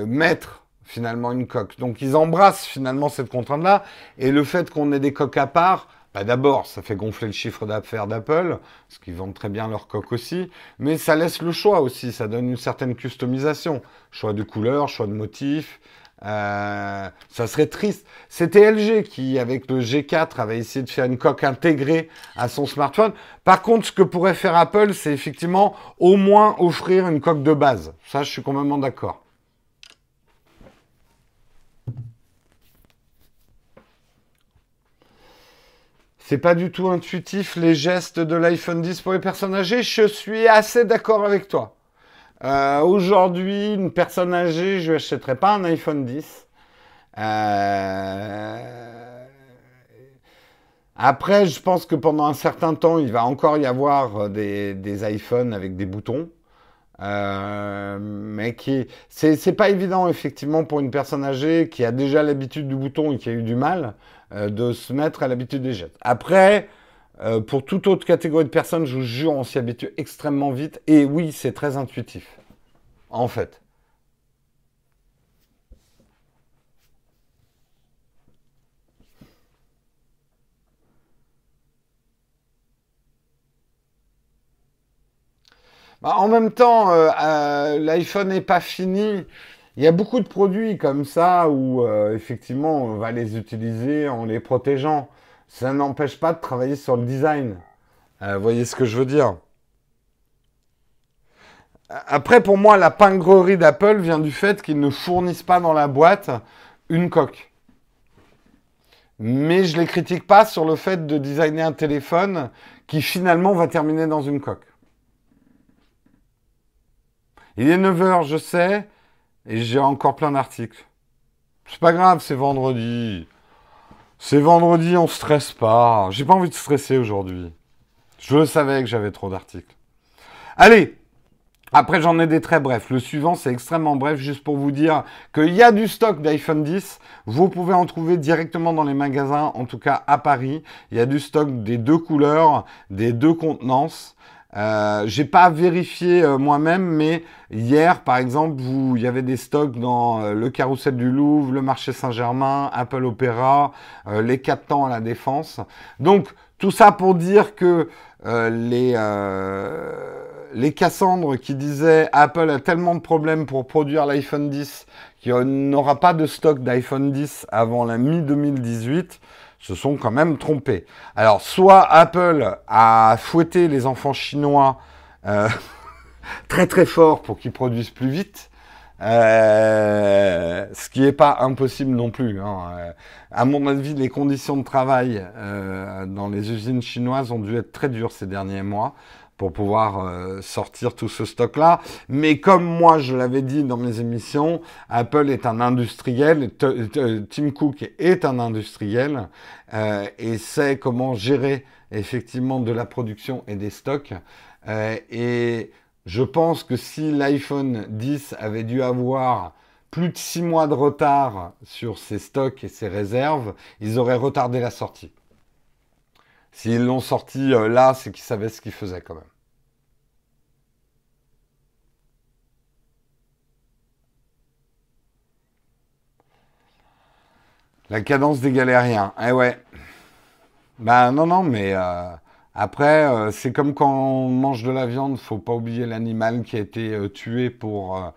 mettre finalement une coque. Donc ils embrassent finalement cette contrainte-là. Et le fait qu'on ait des coques à part, bah d'abord, ça fait gonfler le chiffre d'affaires d'Apple, parce qu'ils vendent très bien leurs coques aussi, mais ça laisse le choix aussi, ça donne une certaine customisation. Choix de couleur, choix de motif, euh, ça serait triste. C'était LG qui, avec le G4, avait essayé de faire une coque intégrée à son smartphone. Par contre, ce que pourrait faire Apple, c'est effectivement au moins offrir une coque de base. Ça, je suis complètement d'accord. C'est pas du tout intuitif les gestes de l'iPhone 10 pour les personnes âgées. Je suis assez d'accord avec toi. Euh, aujourd'hui, une personne âgée, je ne achèterai pas un iPhone 10. Euh, après, je pense que pendant un certain temps, il va encore y avoir des, des iPhones avec des boutons. Euh, mais qui c'est pas évident effectivement pour une personne âgée qui a déjà l'habitude du bouton et qui a eu du mal de se mettre à l'habitude des gestes. Après, euh, pour toute autre catégorie de personnes, je vous jure, on s'y habitue extrêmement vite. Et oui, c'est très intuitif. En fait. Bah, en même temps, euh, euh, l'iPhone n'est pas fini. Il y a beaucoup de produits comme ça où euh, effectivement on va les utiliser en les protégeant. Ça n'empêche pas de travailler sur le design. vous voyez ce que je veux dire? Après, pour moi, la pingrerie d'Apple vient du fait qu'ils ne fournissent pas dans la boîte une coque. Mais je ne les critique pas sur le fait de designer un téléphone qui finalement va terminer dans une coque. Il est 9h, je sais, et j'ai encore plein d'articles. C'est pas grave, c'est vendredi. C'est vendredi, on stresse pas. J'ai pas envie de stresser aujourd'hui. Je savais que j'avais trop d'articles. Allez, après, j'en ai des très brefs. Le suivant, c'est extrêmement bref, juste pour vous dire qu'il y a du stock d'iPhone 10. Vous pouvez en trouver directement dans les magasins, en tout cas à Paris. Il y a du stock des deux couleurs, des deux contenances. Euh, j'ai pas vérifié euh, moi-même, mais hier, par exemple, il y avait des stocks dans euh, le Carrousel du Louvre, le marché Saint-Germain, Apple Opera, euh, les 4 temps à la Défense. Donc, tout ça pour dire que les les Cassandres qui disaient Apple a tellement de problèmes pour produire l'iPhone 10 qu'il n'aura pas de stock d'iPhone 10 avant la mi-2018 se sont quand même trompés. Alors, soit Apple a fouetté les enfants chinois euh, très très fort pour qu'ils produisent plus vite, euh, ce qui n'est pas impossible non plus. Hein. Euh, à mon avis, les conditions de travail dans les usines chinoises ont dû être très dures ces derniers mois pour pouvoir euh, sortir tout ce stock-là. Mais comme moi, je l'avais dit dans mes émissions, Apple est un industriel, Tim Cook est un industriel euh, et sait comment gérer effectivement de la production et des stocks. Euh, et je pense que si l'iPhone 10 avait dû avoir plus de six mois de retard sur ses stocks et ses réserves, ils auraient retardé la sortie. S'ils l'ont sorti euh, là, c'est qu'ils savaient ce qu'ils faisaient quand même. La cadence des galériens. Eh ouais. Ben non, non, mais euh, après, euh, c'est comme quand on mange de la viande, faut pas oublier l'animal qui a été tué pour,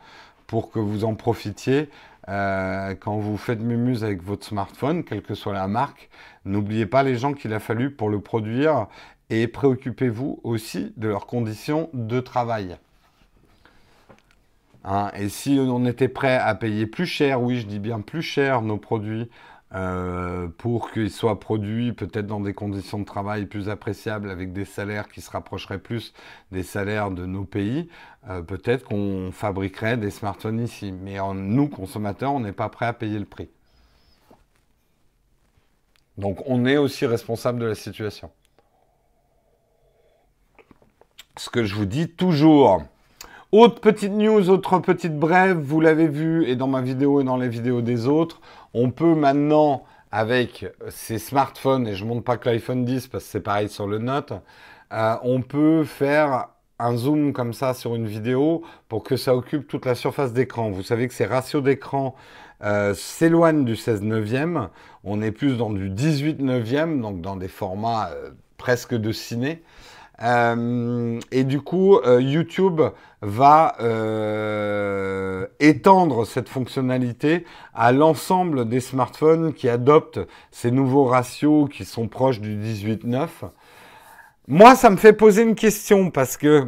pour que vous en profitiez. Quand vous faites mumuse avec votre smartphone, quelle que soit la marque, N'oubliez pas les gens qu'il a fallu pour le produire et préoccupez-vous aussi de leurs conditions de travail. Hein, et si on était prêt à payer plus cher, oui, je dis bien plus cher nos produits euh, pour qu'ils soient produits peut-être dans des conditions de travail plus appréciables avec des salaires qui se rapprocheraient plus des salaires de nos pays, euh, peut-être qu'on fabriquerait des smartphones ici. Mais en, nous, consommateurs, on n'est pas prêt à payer le prix. Donc on est aussi responsable de la situation. Ce que je vous dis toujours. Autre petite news, autre petite brève, vous l'avez vu et dans ma vidéo et dans les vidéos des autres, on peut maintenant avec ces smartphones, et je ne montre pas que l'iPhone 10 parce que c'est pareil sur le Note, euh, on peut faire un zoom comme ça sur une vidéo pour que ça occupe toute la surface d'écran. Vous savez que ces ratios d'écran euh, s'éloigne du 16 neuvième. On est plus dans du 18 neuvième, donc dans des formats euh, presque de ciné. Euh, et du coup, YouTube va étendre cette fonctionnalité à l'ensemble des smartphones qui adoptent ces nouveaux ratios qui sont proches du 18-9. Moi, ça me fait poser une question parce que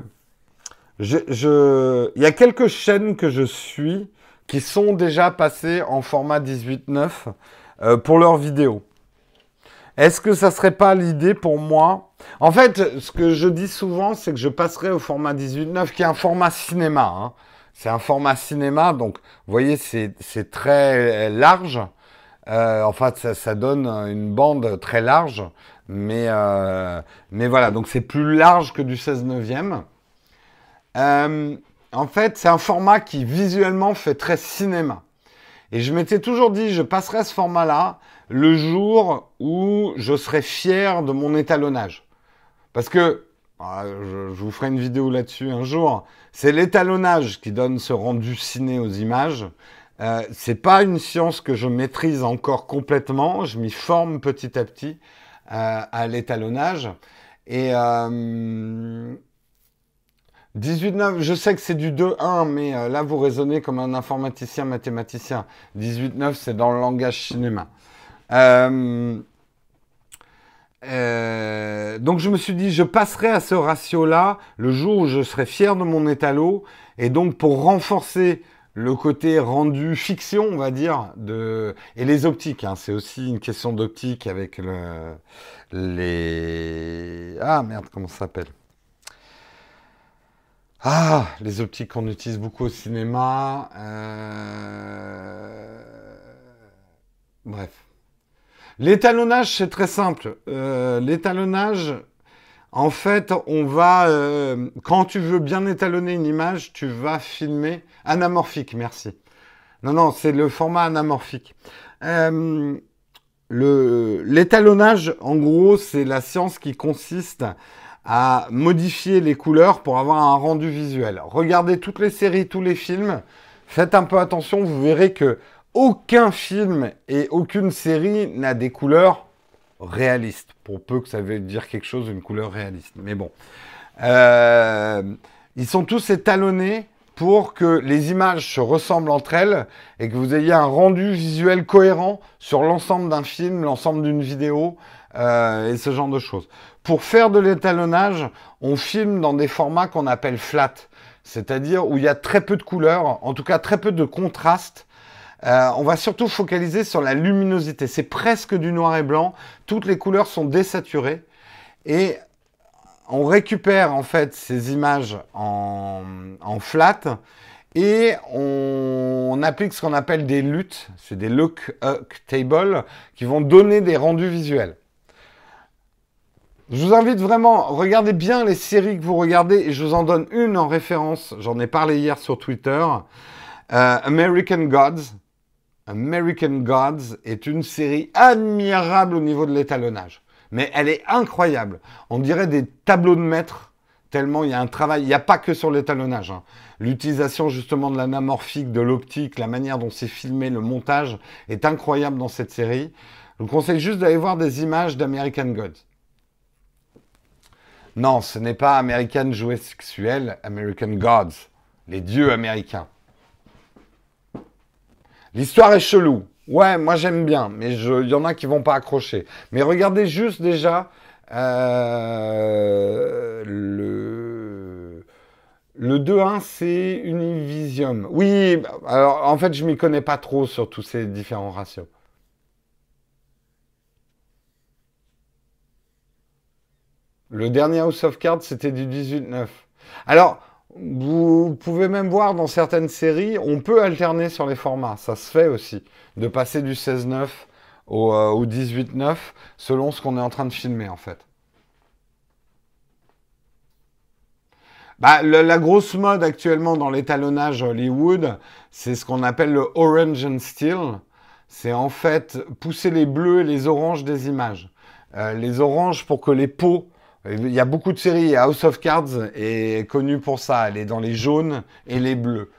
je, je, il y a quelques chaînes que je suis qui sont déjà passés en format 18.9 euh, pour leurs vidéos. Est-ce que ça serait pas l'idée pour moi? En fait, ce que je dis souvent, c'est que je passerai au format 18.9, qui est un format cinéma. Hein. C'est un format cinéma, donc vous voyez, c'est très large. Euh, en fait, ça, donne une bande très large, mais, euh, mais voilà, donc c'est plus large que du 16 neuvième. Euh, en fait, c'est un format qui visuellement fait très cinéma. Et je m'étais toujours dit, je passerai ce format-là le jour où je serai fier de mon étalonnage. Parce que, ah, je, vous ferai une vidéo là-dessus un jour, c'est l'étalonnage qui donne ce rendu ciné aux images. Euh, c'est pas une science que je maîtrise encore complètement, je m'y forme petit à petit euh, à l'étalonnage. Et, euh, 18-9, je sais que c'est du 2-1, mais euh, là, vous raisonnez comme un informaticien mathématicien. 18-9, c'est dans le langage cinéma. Euh, euh, donc je me suis dit, je passerai à ce ratio-là le jour où je serai fier de mon étalo. Et donc pour renforcer le côté rendu fiction, on va dire, de et les optiques. Hein, c'est aussi une question d'optique avec le... les ah merde, comment ça s'appelle? Ah, les optiques qu'on utilise beaucoup au cinéma. Euh... Bref. L'étalonnage, c'est très simple. Euh, l'étalonnage, en fait, on va, euh, quand tu veux bien étalonner une image, tu vas filmer anamorphique, merci. Non, non, c'est le format anamorphique. Euh, l'étalonnage, en gros, c'est la science qui consiste à modifier les couleurs pour avoir un rendu visuel. Regardez toutes les séries, tous les films. Faites un peu attention, vous verrez que aucun film et aucune série n'a des couleurs réalistes, pour peu que ça veuille dire quelque chose, une couleur réaliste. Mais bon. Euh, ils sont tous étalonnés pour que les images se ressemblent entre elles et que vous ayez un rendu visuel cohérent sur l'ensemble d'un film, l'ensemble d'une vidéo euh, et ce genre de choses. Pour faire de l'étalonnage, on filme dans des formats qu'on appelle flat, c'est-à-dire où il y a très peu de couleurs, en tout cas très peu de contraste euh, on va surtout focaliser sur la luminosité. C'est presque du noir et blanc. Toutes les couleurs sont désaturées. Et on récupère en fait ces images en, flat et on, applique ce qu'on appelle des luttes, c'est des look tables qui vont donner des rendus visuels. Je vous invite vraiment, regardez bien les séries que vous regardez et je vous en donne une en référence. J'en ai parlé hier sur Twitter. Euh, American Gods, American Gods est une série admirable au niveau de l'étalonnage. Mais elle est incroyable. On dirait des tableaux de maître, tellement il y a un travail. Il n'y a pas que sur l'étalonnage. Hein. L'utilisation justement de l'anamorphique, de l'optique, la manière dont c'est filmé, le montage est incroyable dans cette série. Je vous conseille juste d'aller voir des images d'American Gods. Non, ce n'est pas American jouet sexuel, American Gods, les dieux américains. L'histoire est chelou. Ouais, moi j'aime bien, mais il y en a qui vont pas accrocher. Mais regardez juste déjà euh, le le 2-1, c'est Univisium. Oui, alors en fait, je m'y connais pas trop sur tous ces différents ratios. Le dernier House of Cards, c'était du 18-9. Alors, vous pouvez même voir dans certaines séries, on peut alterner sur les formats. Ça se fait aussi. De passer du 16-9 au, 18-9 euh, selon ce qu'on est en train de filmer en fait. Bah, la grosse mode actuellement dans l'étalonnage Hollywood, c'est ce qu'on appelle le orange and steel. C'est en fait pousser les bleus et les oranges des images. Euh, les oranges pour que les peaux il y a beaucoup de séries. House of Cards est connue pour ça. Elle est dans les jaunes et les bleus.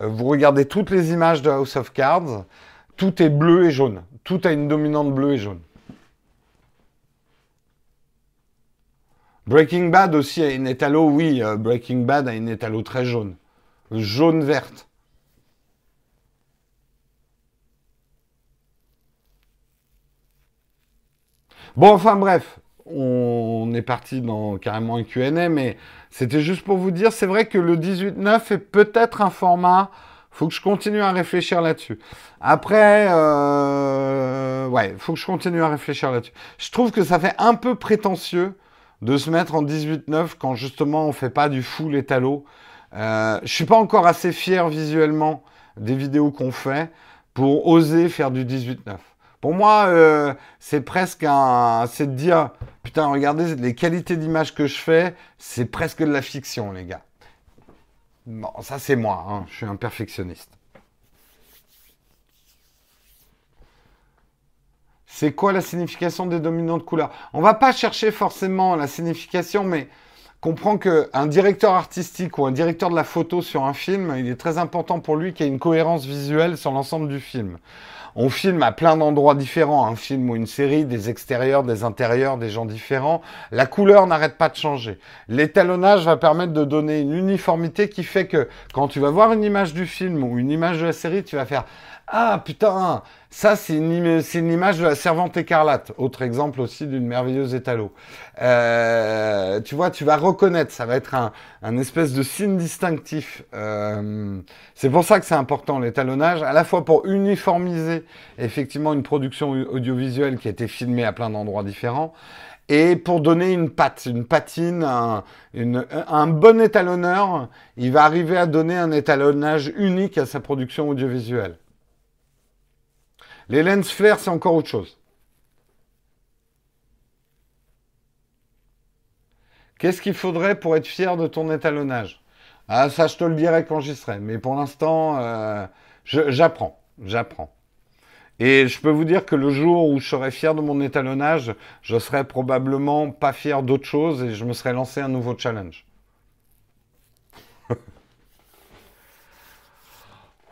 Euh, vous regardez toutes les images de House of Cards, tout est bleu et jaune. Tout a une dominante bleu et jaune. Breaking Bad aussi a une étalo, oui, euh, Breaking Bad a une étalo très jaune. Jaune-verte. Bon, enfin bref, on est parti dans carrément un Q&A, mais c'était juste pour vous dire, c'est vrai que le 18.9 est peut-être un format, faut que je continue à réfléchir là-dessus. Après, euh, ouais, faut que je continue à réfléchir là-dessus. Je trouve que ça fait un peu prétentieux de se mettre en 18.9 quand justement on fait pas du full étalo. Euh, je suis pas encore assez fier visuellement des vidéos qu'on fait pour oser faire du 18.9. Pour moi, euh, c'est presque un. C'est de dire putain, regardez les qualités d'image que je fais, c'est presque de la fiction, les gars. Bon, ça c'est moi, hein, je suis un perfectionniste. C'est quoi la signification des dominantes couleurs? On va pas chercher forcément la signification, mais comprends qu'un directeur artistique ou un directeur de la photo sur un film, il est très important pour lui qu'il y ait une cohérence visuelle sur l'ensemble du film. On filme à plein d'endroits différents, un film ou une série, des extérieurs, des intérieurs, des gens différents. La couleur n'arrête pas de changer. L'étalonnage va permettre de donner une uniformité qui fait que quand tu vas voir une image du film ou une image de la série, tu vas faire ah putain, ça c'est une, image de la servante écarlate. Autre exemple aussi d'une merveilleuse étalo. Euh, tu vois, tu vas reconnaître, ça va être un, un espèce de signe distinctif. Euh, c'est pour ça que c'est important l'étalonnage, à la fois pour uniformiser effectivement une production audiovisuelle qui a été filmée à plein d'endroits différents, et pour donner une patte, une patine, un, un, bon étalonneur, il va arriver à donner un étalonnage unique à sa production audiovisuelle. Les lens flares, c'est encore autre chose. Qu'est-ce qu'il faudrait pour être fier de ton étalonnage? Ah, ça, je te le dirai quand j'y serai. Mais pour l'instant, euh, j'apprends. J'apprends. Et je peux vous dire que le jour où je serai fier de mon étalonnage, je serai probablement pas fier d'autre chose et je me serai lancé un nouveau challenge.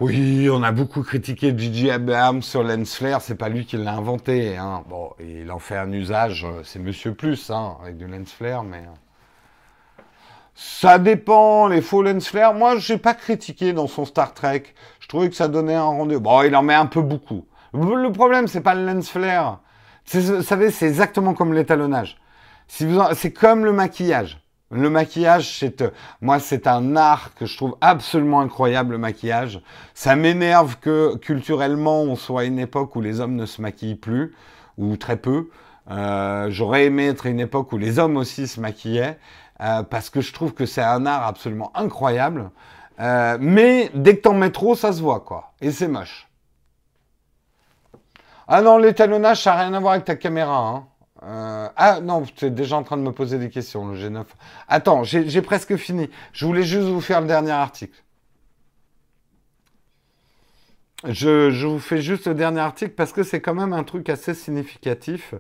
Oui, on a beaucoup critiqué Gigi Abrams sur lens flare, c'est pas lui qui l'a inventé. Hein. Bon, il en fait un usage, euh, c'est Monsieur Plus, hein, avec du lens flare, mais... Euh. Ça dépend, les faux lens flare. Moi, j'ai pas critiqué dans son Star Trek. Je trouvais que ça donnait un rendez-vous. Bon, il en met un peu beaucoup. Le problème, c'est pas le lens flare. Vous savez, c'est exactement comme l'étalonnage. C'est comme le maquillage. Le maquillage, c'est euh, moi, c'est un art que je trouve absolument incroyable. Le maquillage, ça m'énerve que culturellement, on soit à une époque où les hommes ne se maquillent plus ou très peu. Euh, j'aurais aimé être à une époque où les hommes aussi se maquillaient euh, parce que je trouve que c'est un art absolument incroyable. mais dès que t'en mets trop, ça se voit quoi, et c'est moche. Ah non, l'étalonnage, ça n'a rien à voir avec ta caméra. Hein. Euh, ah non, tu es déjà en train de me poser des questions, le G9. Attends, j'ai presque fini. Je voulais juste vous faire le dernier article. Je, vous fais juste le dernier article parce que c'est quand même un truc assez significatif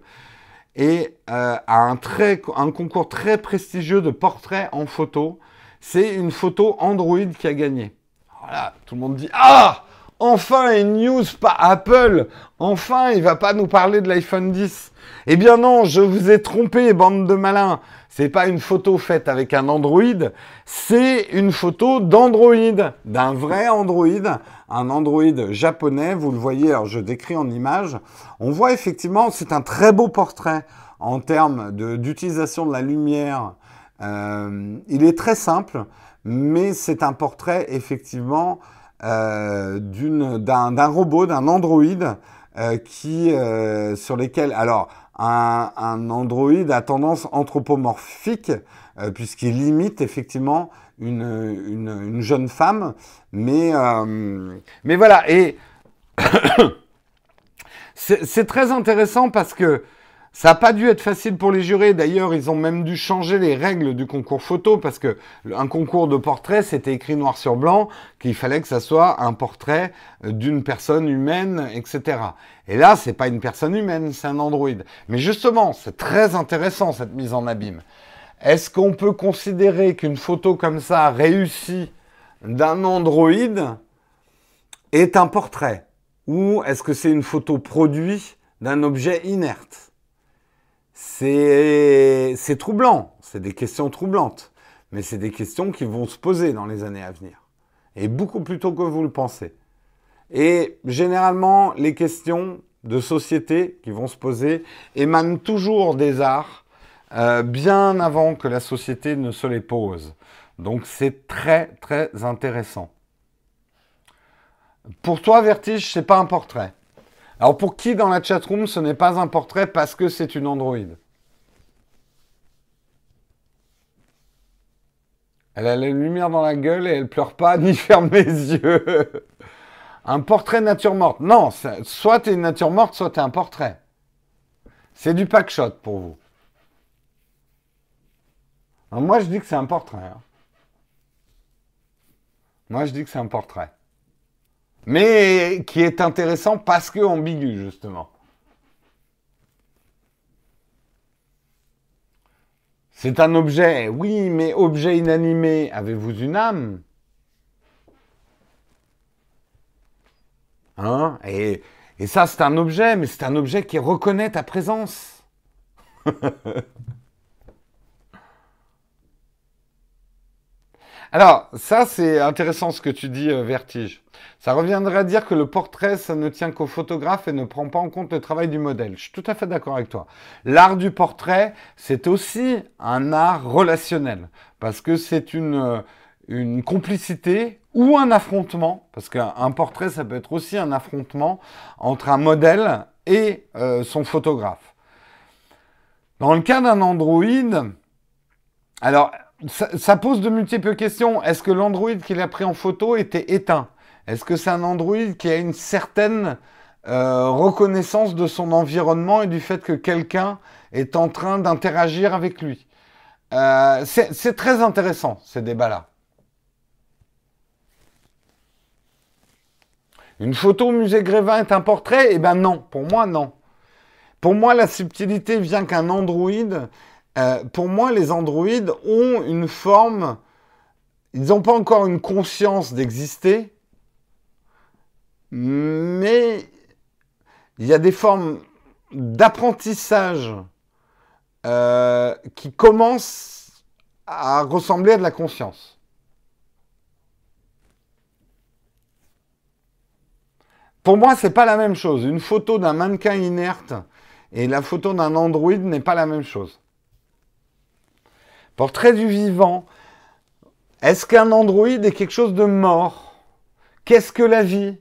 et euh, un, très, un concours très prestigieux de portrait en photo. C'est une photo Android qui a gagné. Voilà, tout le monde dit Ah Enfin une news pas Apple Enfin, il va pas nous parler de l'iPhone 10 eh bien non, je vous ai trompé, bande de malins. C'est pas une photo faite avec un Android, c'est une photo d'Android, d'un vrai Android, un Android japonais. Vous le voyez, alors je décris en image. On voit effectivement, c'est un très beau portrait en termes d'utilisation de, la lumière. Euh, il est très simple, mais c'est un portrait effectivement euh, d'un robot, d'un Android euh, qui sur lesquels alors un, un Android à tendance anthropomorphique, euh, puisqu'il limite effectivement une, une, une, jeune femme. Mais, euh, mais voilà, et c'est très intéressant parce que ça n'a pas dû être facile pour les jurés. D'ailleurs, ils ont même dû changer les règles du concours photo parce que un concours de portrait, c'était écrit noir sur blanc qu'il fallait que ça soit un portrait euh, d'une personne humaine, etc. Et là, c'est pas une personne humaine, c'est un androïde. Mais justement, c'est très intéressant cette mise en abîme. Est-ce qu'on peut considérer qu'une photo comme ça réussie d'un androïde est un portrait? Ou est-ce que c'est une photo produite d'un objet inerte? C'est troublant, c'est des questions troublantes, mais c'est des questions qui vont se poser dans les années à venir, et beaucoup plus tôt que vous le pensez. Et généralement, les questions de société qui vont se poser émanent toujours des arts, euh, bien avant que la société ne se les pose. Donc c'est très très intéressant. Pour toi, Vertige, c'est pas un portrait. Alors pour qui dans la chatroom ce n'est pas un portrait parce que c'est une Android Elle a la lumière dans la gueule et elle pleure pas ni ferme les yeux. un portrait nature morte. Non, soit tu es une nature morte, soit tu es un portrait. C'est du pack shot pour vous. moi je dis que c'est un portrait. Hein. Moi je dis que c'est un portrait mais qui est intéressant parce que ambigu, justement. C'est un objet, oui, mais objet inanimé, avez-vous une âme? Hein? Et, et ça, c'est un objet, mais c'est un objet qui reconnaît ta présence. Alors, ça, c'est intéressant ce que tu dis, euh, Vertige. Ça reviendrait à dire que le portrait, ça ne tient qu'au photographe et ne prend pas en compte le travail du modèle. Je suis tout à fait d'accord avec toi. L'art du portrait, c'est aussi un art relationnel, parce que c'est une, euh, une complicité ou un affrontement, parce qu'un portrait, ça peut être aussi un affrontement entre un modèle et euh, son photographe. Dans le cas d'un androïde, alors ça, pose de multiples questions. Est-ce que l'Android qu'il a pris en photo était éteint? Est-ce que c'est un Android qui a une certaine euh, reconnaissance de son environnement et du fait que quelqu'un est en train d'interagir avec lui? Euh, C'est très intéressant, ces débats-là. Une photo au musée Grévin est un portrait? Eh bien non, pour moi non. Pour moi, la subtilité vient qu'un androïde euh, pour moi, les androïdes ont une forme, ils n'ont pas encore une conscience d'exister, mais il y a des formes d'apprentissage euh, qui commencent à ressembler à de la conscience. Pour moi, c'est pas la même chose. Une photo d'un mannequin inerte et la photo d'un androïde n'est pas la même chose. Portrait du vivant. Est-ce qu'un androïde est quelque chose de mort? Qu'est-ce que la vie?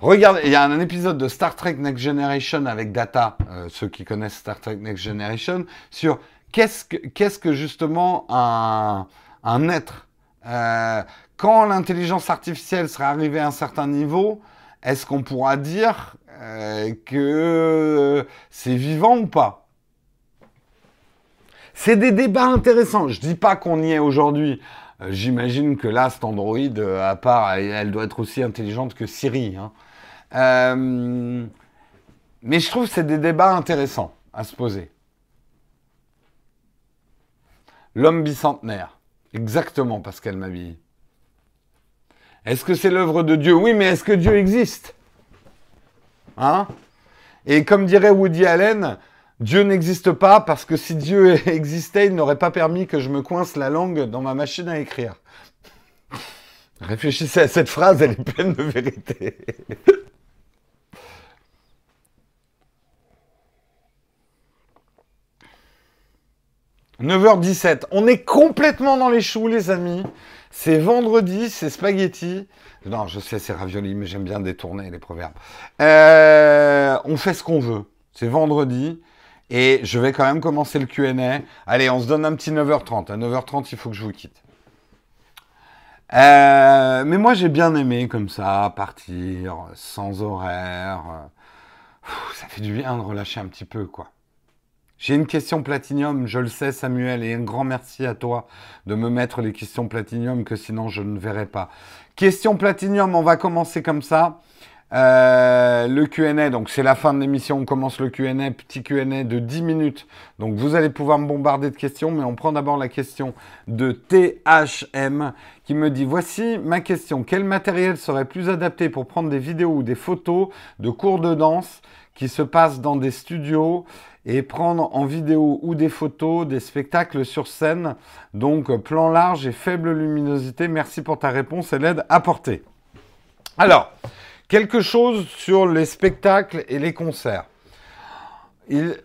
Regardez, il y a un épisode de Star Trek Next Generation avec Data, euh, ceux qui connaissent Star Trek Next Generation, sur qu'est-ce que, qu'est-ce que justement un, un être. Euh, quand l'intelligence artificielle sera arrivée à un certain niveau, est-ce qu'on pourra dire euh, que c'est vivant ou pas? C'est des débats intéressants. Je dis pas qu'on y est aujourd'hui. Euh, j'imagine que là, cet Android, euh, à part, elle doit être aussi intelligente que Siri. Hein. Euh, mais je trouve que c'est des débats intéressants à se poser. L'homme bicentenaire. Exactement, Pascal Mabille. Est-ce que c'est l'œuvre de Dieu? Oui, mais est-ce que Dieu existe? Hein? Et comme dirait Woody Allen, Dieu n'existe pas parce que si Dieu existait, il n'aurait pas permis que je me coince la langue dans ma machine à écrire. Réfléchissez à cette phrase, elle est pleine de vérité. « 9h17. On est complètement dans les choux, les amis. C'est vendredi, c'est spaghetti. Non, je sais, c'est ravioli, mais j'aime bien détourner les proverbes. Euh, on fait ce qu'on veut. C'est vendredi. Et je vais quand même commencer le Q&A. Allez, on se donne un petit 9h30. À 9h30, il faut que je vous quitte. Euh, mais moi, j'ai bien aimé comme ça, partir, sans horaire. ça fait du bien de relâcher un petit peu, quoi. J'ai une question platinium, je le sais Samuel, et un grand merci à toi de me mettre les questions platinium que sinon je ne verrai pas. Question platinium, on va commencer comme ça. Euh, le Q&A, donc c'est la fin de l'émission, on commence le Q&A, petit Q&A de 10 minutes. Donc vous allez pouvoir me bombarder de questions, mais on prend d'abord la question de THM qui me dit voici ma question. Quel matériel serait plus adapté pour prendre des vidéos ou des photos de cours de danse qui se passent dans des studios et prendre en vidéo ou des photos des spectacles sur scène, donc plan large et faible luminosité. Merci pour ta réponse et l'aide apportée. Alors, Quelque chose sur les spectacles et les concerts.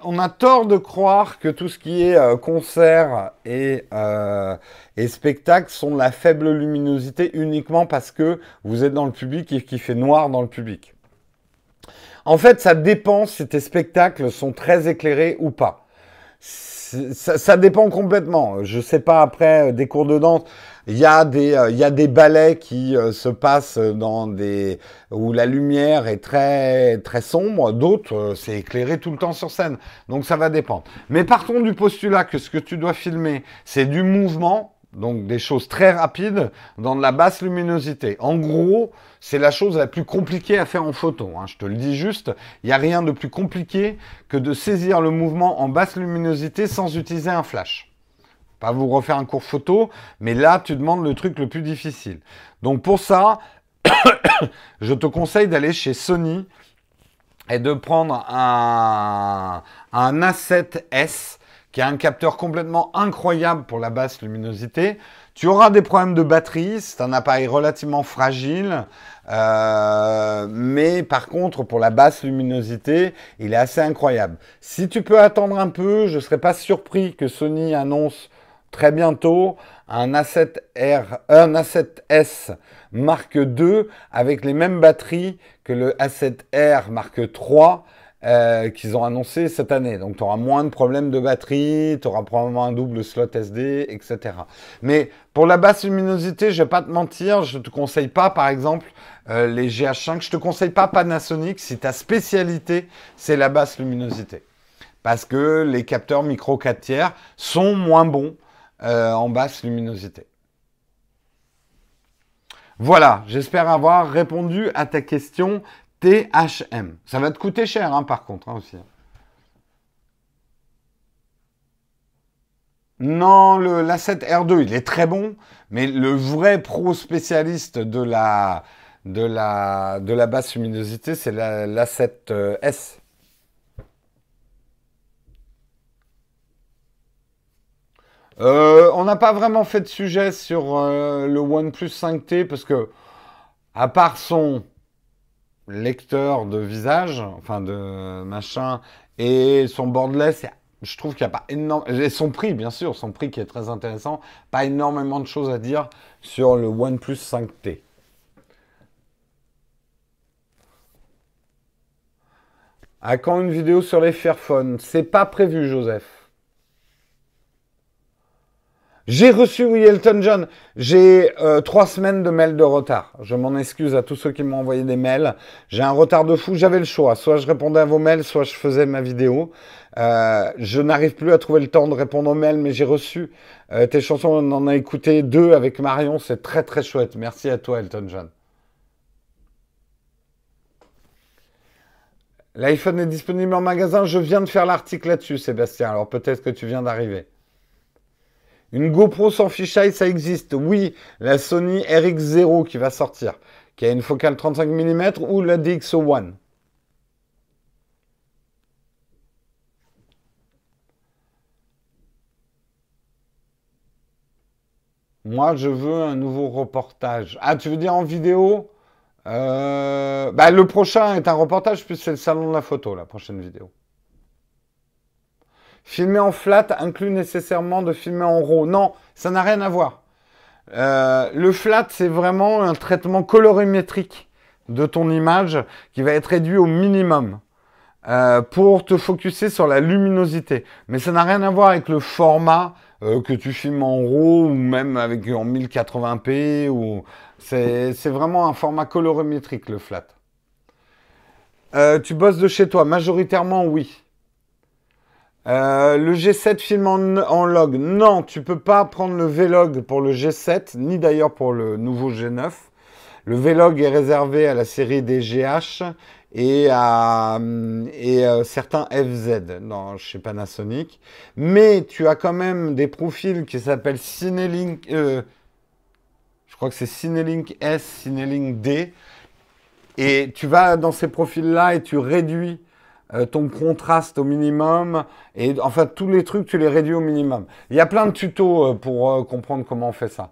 on a tort de croire que tout ce qui est euh, concert et, euh, et spectacle sont de la faible luminosité uniquement parce que vous êtes dans le public et qu'il fait noir dans le public. En fait, ça dépend si tes spectacles sont très éclairés ou pas. Ça, dépend complètement. Je sais pas après euh, des cours de danse. Il y a des, euh, il y a des ballets qui euh, se passent dans des où la lumière est très très sombre. D'autres, c'est éclairé tout le temps sur scène. Donc ça va dépendre. Mais partons du postulat que ce que tu dois filmer, c'est du mouvement. donc des choses très rapides dans de la basse luminosité. En gros, c'est la chose la plus compliquée à faire en photo. Hein. Je te le dis juste, il n'y a rien de plus compliqué que de saisir le mouvement en basse luminosité sans utiliser un flash. Pas vous refaire un cours photo, mais là, tu demandes le truc le plus difficile. Donc pour ça, je te conseille d'aller chez Sony et de prendre un, un A7S qui a un capteur complètement incroyable pour la basse luminosité. Tu auras des problèmes de batterie, c'est un appareil relativement fragile, euh, mais par contre pour la basse luminosité, il est assez incroyable. Si tu peux attendre un peu, je ne serais pas surpris que Sony annonce très bientôt un A7R, un A7S Mark II avec les mêmes batteries que le A7R Mark III euh, qu'ils ont annoncé cette année. Donc tu auras moins de problèmes de batterie, tu auras probablement un double slot SD, etc. Mais pour la basse luminosité, je vais pas te mentir, je te conseille pas par exemple euh, les GH5, je te conseille pas Panasonic si ta spécialité c'est la basse luminosité. Parce que les capteurs micro 4 tiers sont moins bons euh, en basse luminosité. Voilà, j'espère avoir répondu à ta question. THM. Ça va te coûter cher, hein, par contre, hein, aussi. Non, le l'A7 R2, il est très bon, mais le vrai pro spécialiste de la, basse luminosité, c'est l'A7S. Euh, on n'a pas vraiment fait de sujet sur euh, le OnePlus 5T parce que, à part son lecteur de visage, enfin de machin, et son borderless, je trouve qu'il n'y a pas énormément... Et son prix, bien sûr, son prix qui est très intéressant, pas énormément de choses à dire sur le OnePlus 5T. À quand une vidéo sur les Fairphone C'est pas prévu, Joseph. J'ai reçu, oui, Elton John. J'ai euh, trois semaines de mails de retard. Je m'en excuse à tous ceux qui m'ont envoyé des mails. J'ai un retard de fou. J'avais le choix. Soit je répondais à vos mails, soit je faisais ma vidéo. Euh, je n'arrive plus à trouver le temps de répondre aux mails, mais j'ai reçu euh, tes chansons. On en a écouté deux avec Marion. C'est très, très chouette. Merci à toi, Elton John. L'iPhone est disponible en magasin. Je viens de faire l'article là-dessus, Sébastien. Alors peut-être que tu viens d'arriver. Une GoPro sans fisheye, ça existe. Oui, la Sony RX0 qui va sortir, qui a une focale 35 mm ou la DxO1. Moi, je veux un nouveau reportage. Ah, tu veux dire en vidéo? Euh, bah, Le prochain est un reportage, puisque c'est le salon de la photo, la prochaine vidéo. Filmer en flat inclut nécessairement de filmer en RAW. Non, ça n'a rien à voir. Euh, le flat, c'est vraiment un traitement colorimétrique de ton image qui va être réduit au minimum euh, pour te focuser sur la luminosité. Mais ça n'a rien à voir avec le format euh, que tu filmes en RAW ou même avec en 1080p. Ou... C'est vraiment un format colorimétrique, le flat. tu bosses de chez toi Majoritairement, oui. Euh, le G7 filme en, log. Non, tu peux pas prendre le Vlog pour le G7, ni d'ailleurs pour le nouveau G9. Le Vlog est réservé à la série des GH et à euh, certains FZ non, chez Panasonic. Mais tu as quand même des profils qui s'appellent Cinelink. Euh, je crois que c'est Cinelink S, Cinelink D. Et tu vas dans ces profils-là et tu réduis euh, ton contraste au minimum, et enfin tous les trucs, tu les réduis au minimum. Il y a plein de tutos euh, pour euh, comprendre comment on fait ça.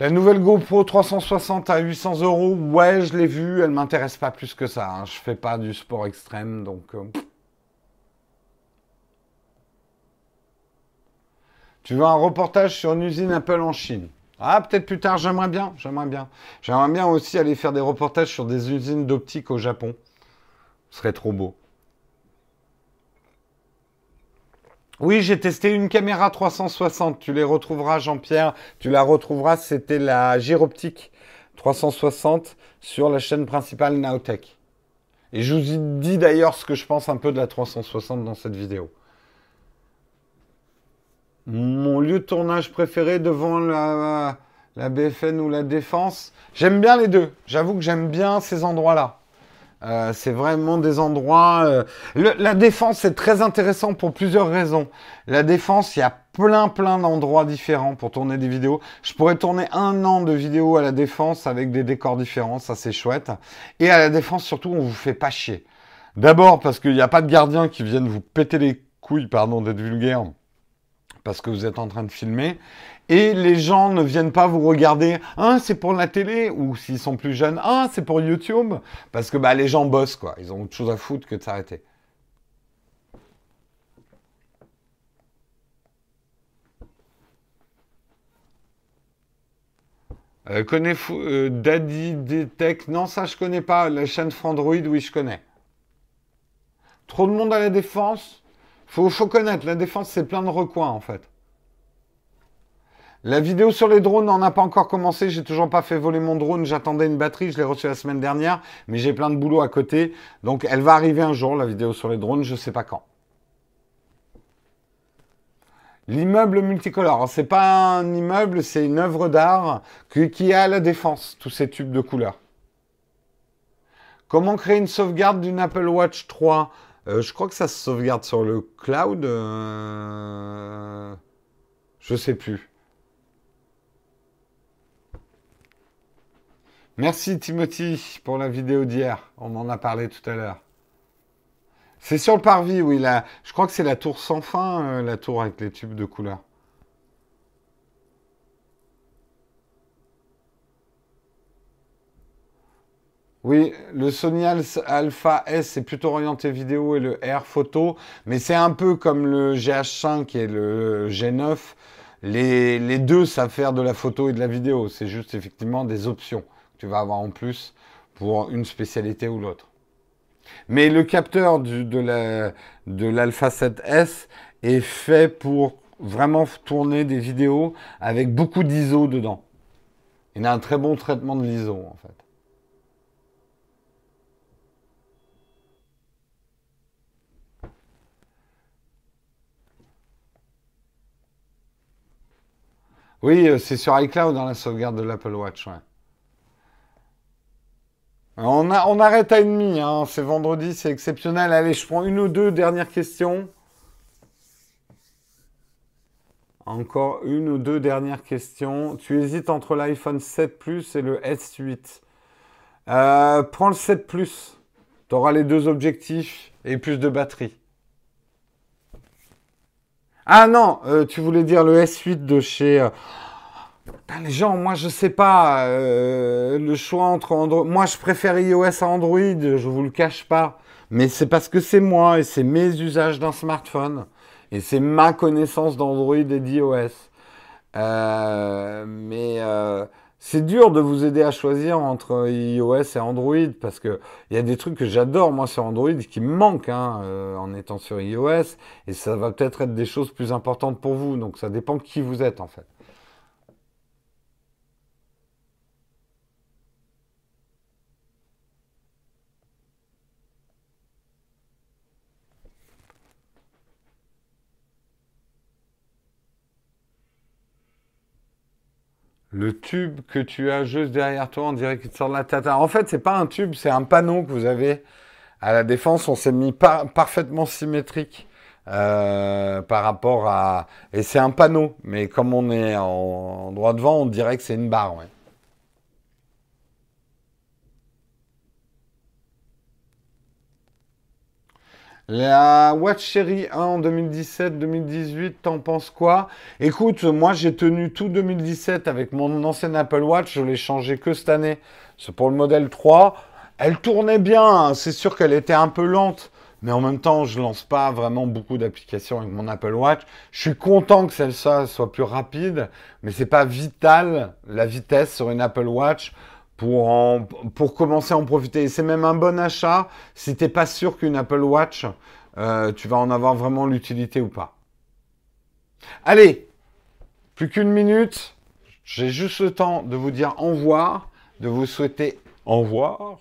La nouvelle GoPro 360 à 800 euros, ouais, je l'ai vue, elle m'intéresse pas plus que ça. Hein. Je fais pas du sport extrême, donc. Tu veux un reportage sur une usine Apple en Chine? Ah, peut-être plus tard, j'aimerais bien, j'aimerais bien. J'aimerais bien aussi aller faire des reportages sur des usines d'optique au Japon. Ce serait trop beau. Oui, j'ai testé une caméra 360. Tu les retrouveras, Jean-Pierre. Tu la retrouveras. C'était la Gyroptique 360 sur la chaîne principale Naotech. Et je vous dis d'ailleurs ce que je pense un peu de la 360 dans cette vidéo. Mon lieu de tournage préféré devant la, la BFN ou la Défense J'aime bien les deux. J'avoue que j'aime bien ces endroits-là. Euh, c'est vraiment des endroits. Euh, la défense, c'est très intéressant pour plusieurs raisons. La défense, il y a plein, plein d'endroits différents pour tourner des vidéos. Je pourrais tourner un an de vidéos à la défense avec des décors différents, ça c'est chouette. Et à la défense, surtout, on vous fait pas chier. D'abord parce qu'il n'y a pas de gardiens qui viennent vous péter les couilles, pardon d'être vulgaire, parce que vous êtes en train de filmer. Et les gens ne viennent pas vous regarder, ah, c'est pour la télé, ou s'ils sont plus jeunes, ah, c'est pour YouTube, parce que bah, les gens bossent, quoi. Ils ont autre chose à foutre que de s'arrêter. Euh, connais euh, Daddy Detect? Non, ça je connais pas. La chaîne Frandroid, oui, je connais. Trop de monde à la défense? Faut, faut connaître. La défense, c'est plein de recoins, en fait. La vidéo sur les drones n'en a pas encore commencé. J'ai toujours pas fait voler mon drone. J'attendais une batterie. Je l'ai reçue la semaine dernière. Mais j'ai plein de boulot à côté. Donc, elle va arriver un jour, la vidéo sur les drones. Je sais pas quand. L'immeuble multicolore. C'est pas un immeuble, c'est une œuvre d'art qui est à la défense. Tous ces tubes de couleurs. Comment créer une sauvegarde d'une Apple Watch 3 euh, Je crois que ça se sauvegarde sur le cloud. Euh... Je sais plus. Merci Timothy pour la vidéo d'hier. On en a parlé tout à l'heure. C'est sur le parvis, oui. Là, je crois que c'est la tour sans fin, euh, la tour avec les tubes de couleur. Oui, le Sony Alpha S est plutôt orienté vidéo et le R photo, mais c'est un peu comme le GH5 et le G9. Les, deux savent faire de la photo et de la vidéo. C'est juste effectivement des options tu vas avoir en plus pour une spécialité ou l'autre. Mais le capteur de l'Alpha 7S est fait pour vraiment tourner des vidéos avec beaucoup d'ISO dedans. Il a un très bon traitement de l'ISO en fait. Oui, euh, c'est sur iCloud dans la sauvegarde de l'Apple Watch. On, arrête à une hein. c'est vendredi, c'est exceptionnel. Allez, je prends une ou deux dernières questions. Encore une ou deux dernières questions. Tu hésites entre l'iPhone 7 Plus et le S8. Euh, prends le 7 Plus. Tu auras les deux objectifs et plus de batterie. Ah non, euh, tu voulais dire le S8 de chez... Euh, les gens, moi je sais pas, euh, le choix entre Android. Moi je préfère iOS à Android, je vous le cache pas. Mais c'est parce que c'est moi et c'est mes usages d'un smartphone. Et c'est ma connaissance d'Android et d'iOS. Mais c'est dur de vous aider à choisir entre iOS et Android parce qu'il y a des trucs que j'adore moi sur Android qui me manquent hein, en étant sur iOS. Et ça va peut-être être des choses plus importantes pour vous. Donc ça dépend qui vous êtes en fait. Le tube que tu as juste derrière toi, on dirait qu'il te sort de la tête. En fait, c'est pas un tube, c'est un panneau que vous avez à la défense. On s'est mis parfaitement symétrique euh, par rapport à. Et c'est un panneau, mais comme on est en, droit devant, on dirait que c'est une barre. Ouais. La Watch Series 1 en 2017-2018, t'en penses quoi? Écoute, moi j'ai tenu tout 2017 avec mon ancienne Apple Watch, je l'ai changé que cette année. C'est pour le modèle 3. Elle tournait bien, hein. c'est sûr qu'elle était un peu lente, mais en même temps, je lance pas vraiment beaucoup d'applications avec mon Apple Watch. Je suis content que celle-ci soit plus rapide, mais c'est pas vital la vitesse sur une Apple Watch pour, pour commencer à en profiter. c'est même un bon achat si tu n'es pas sûr qu'une Apple Watch, euh, tu vas en avoir vraiment l'utilité ou pas. Allez, plus qu'une minute. J'ai juste le temps de vous dire au revoir, de vous souhaiter au revoir.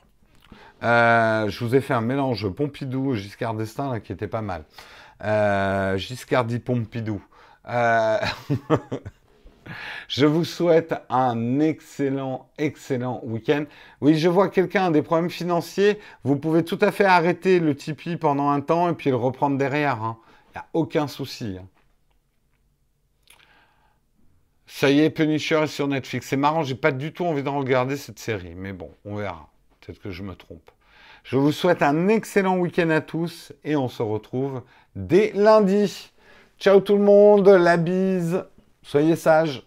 Euh, je vous ai fait un mélange Pompidou Giscard d'Estaing qui était pas mal. Euh, Giscard dit Pompidou. Euh, je vous souhaite un excellent, excellent week-end. Oui, je vois quelqu'un a des problèmes financiers. Vous pouvez tout à fait arrêter le Tipeee pendant un temps et puis le reprendre derrière. Il hein. n'y a aucun souci. Hein. Ça y est, Punisher sur Netflix. C'est marrant, j'ai pas du tout envie de regarder cette série. Mais bon, on verra. Peut-être que je me trompe. Je vous souhaite un excellent week-end à tous et on se retrouve dès lundi. Ciao tout le monde, la bise, soyez sages.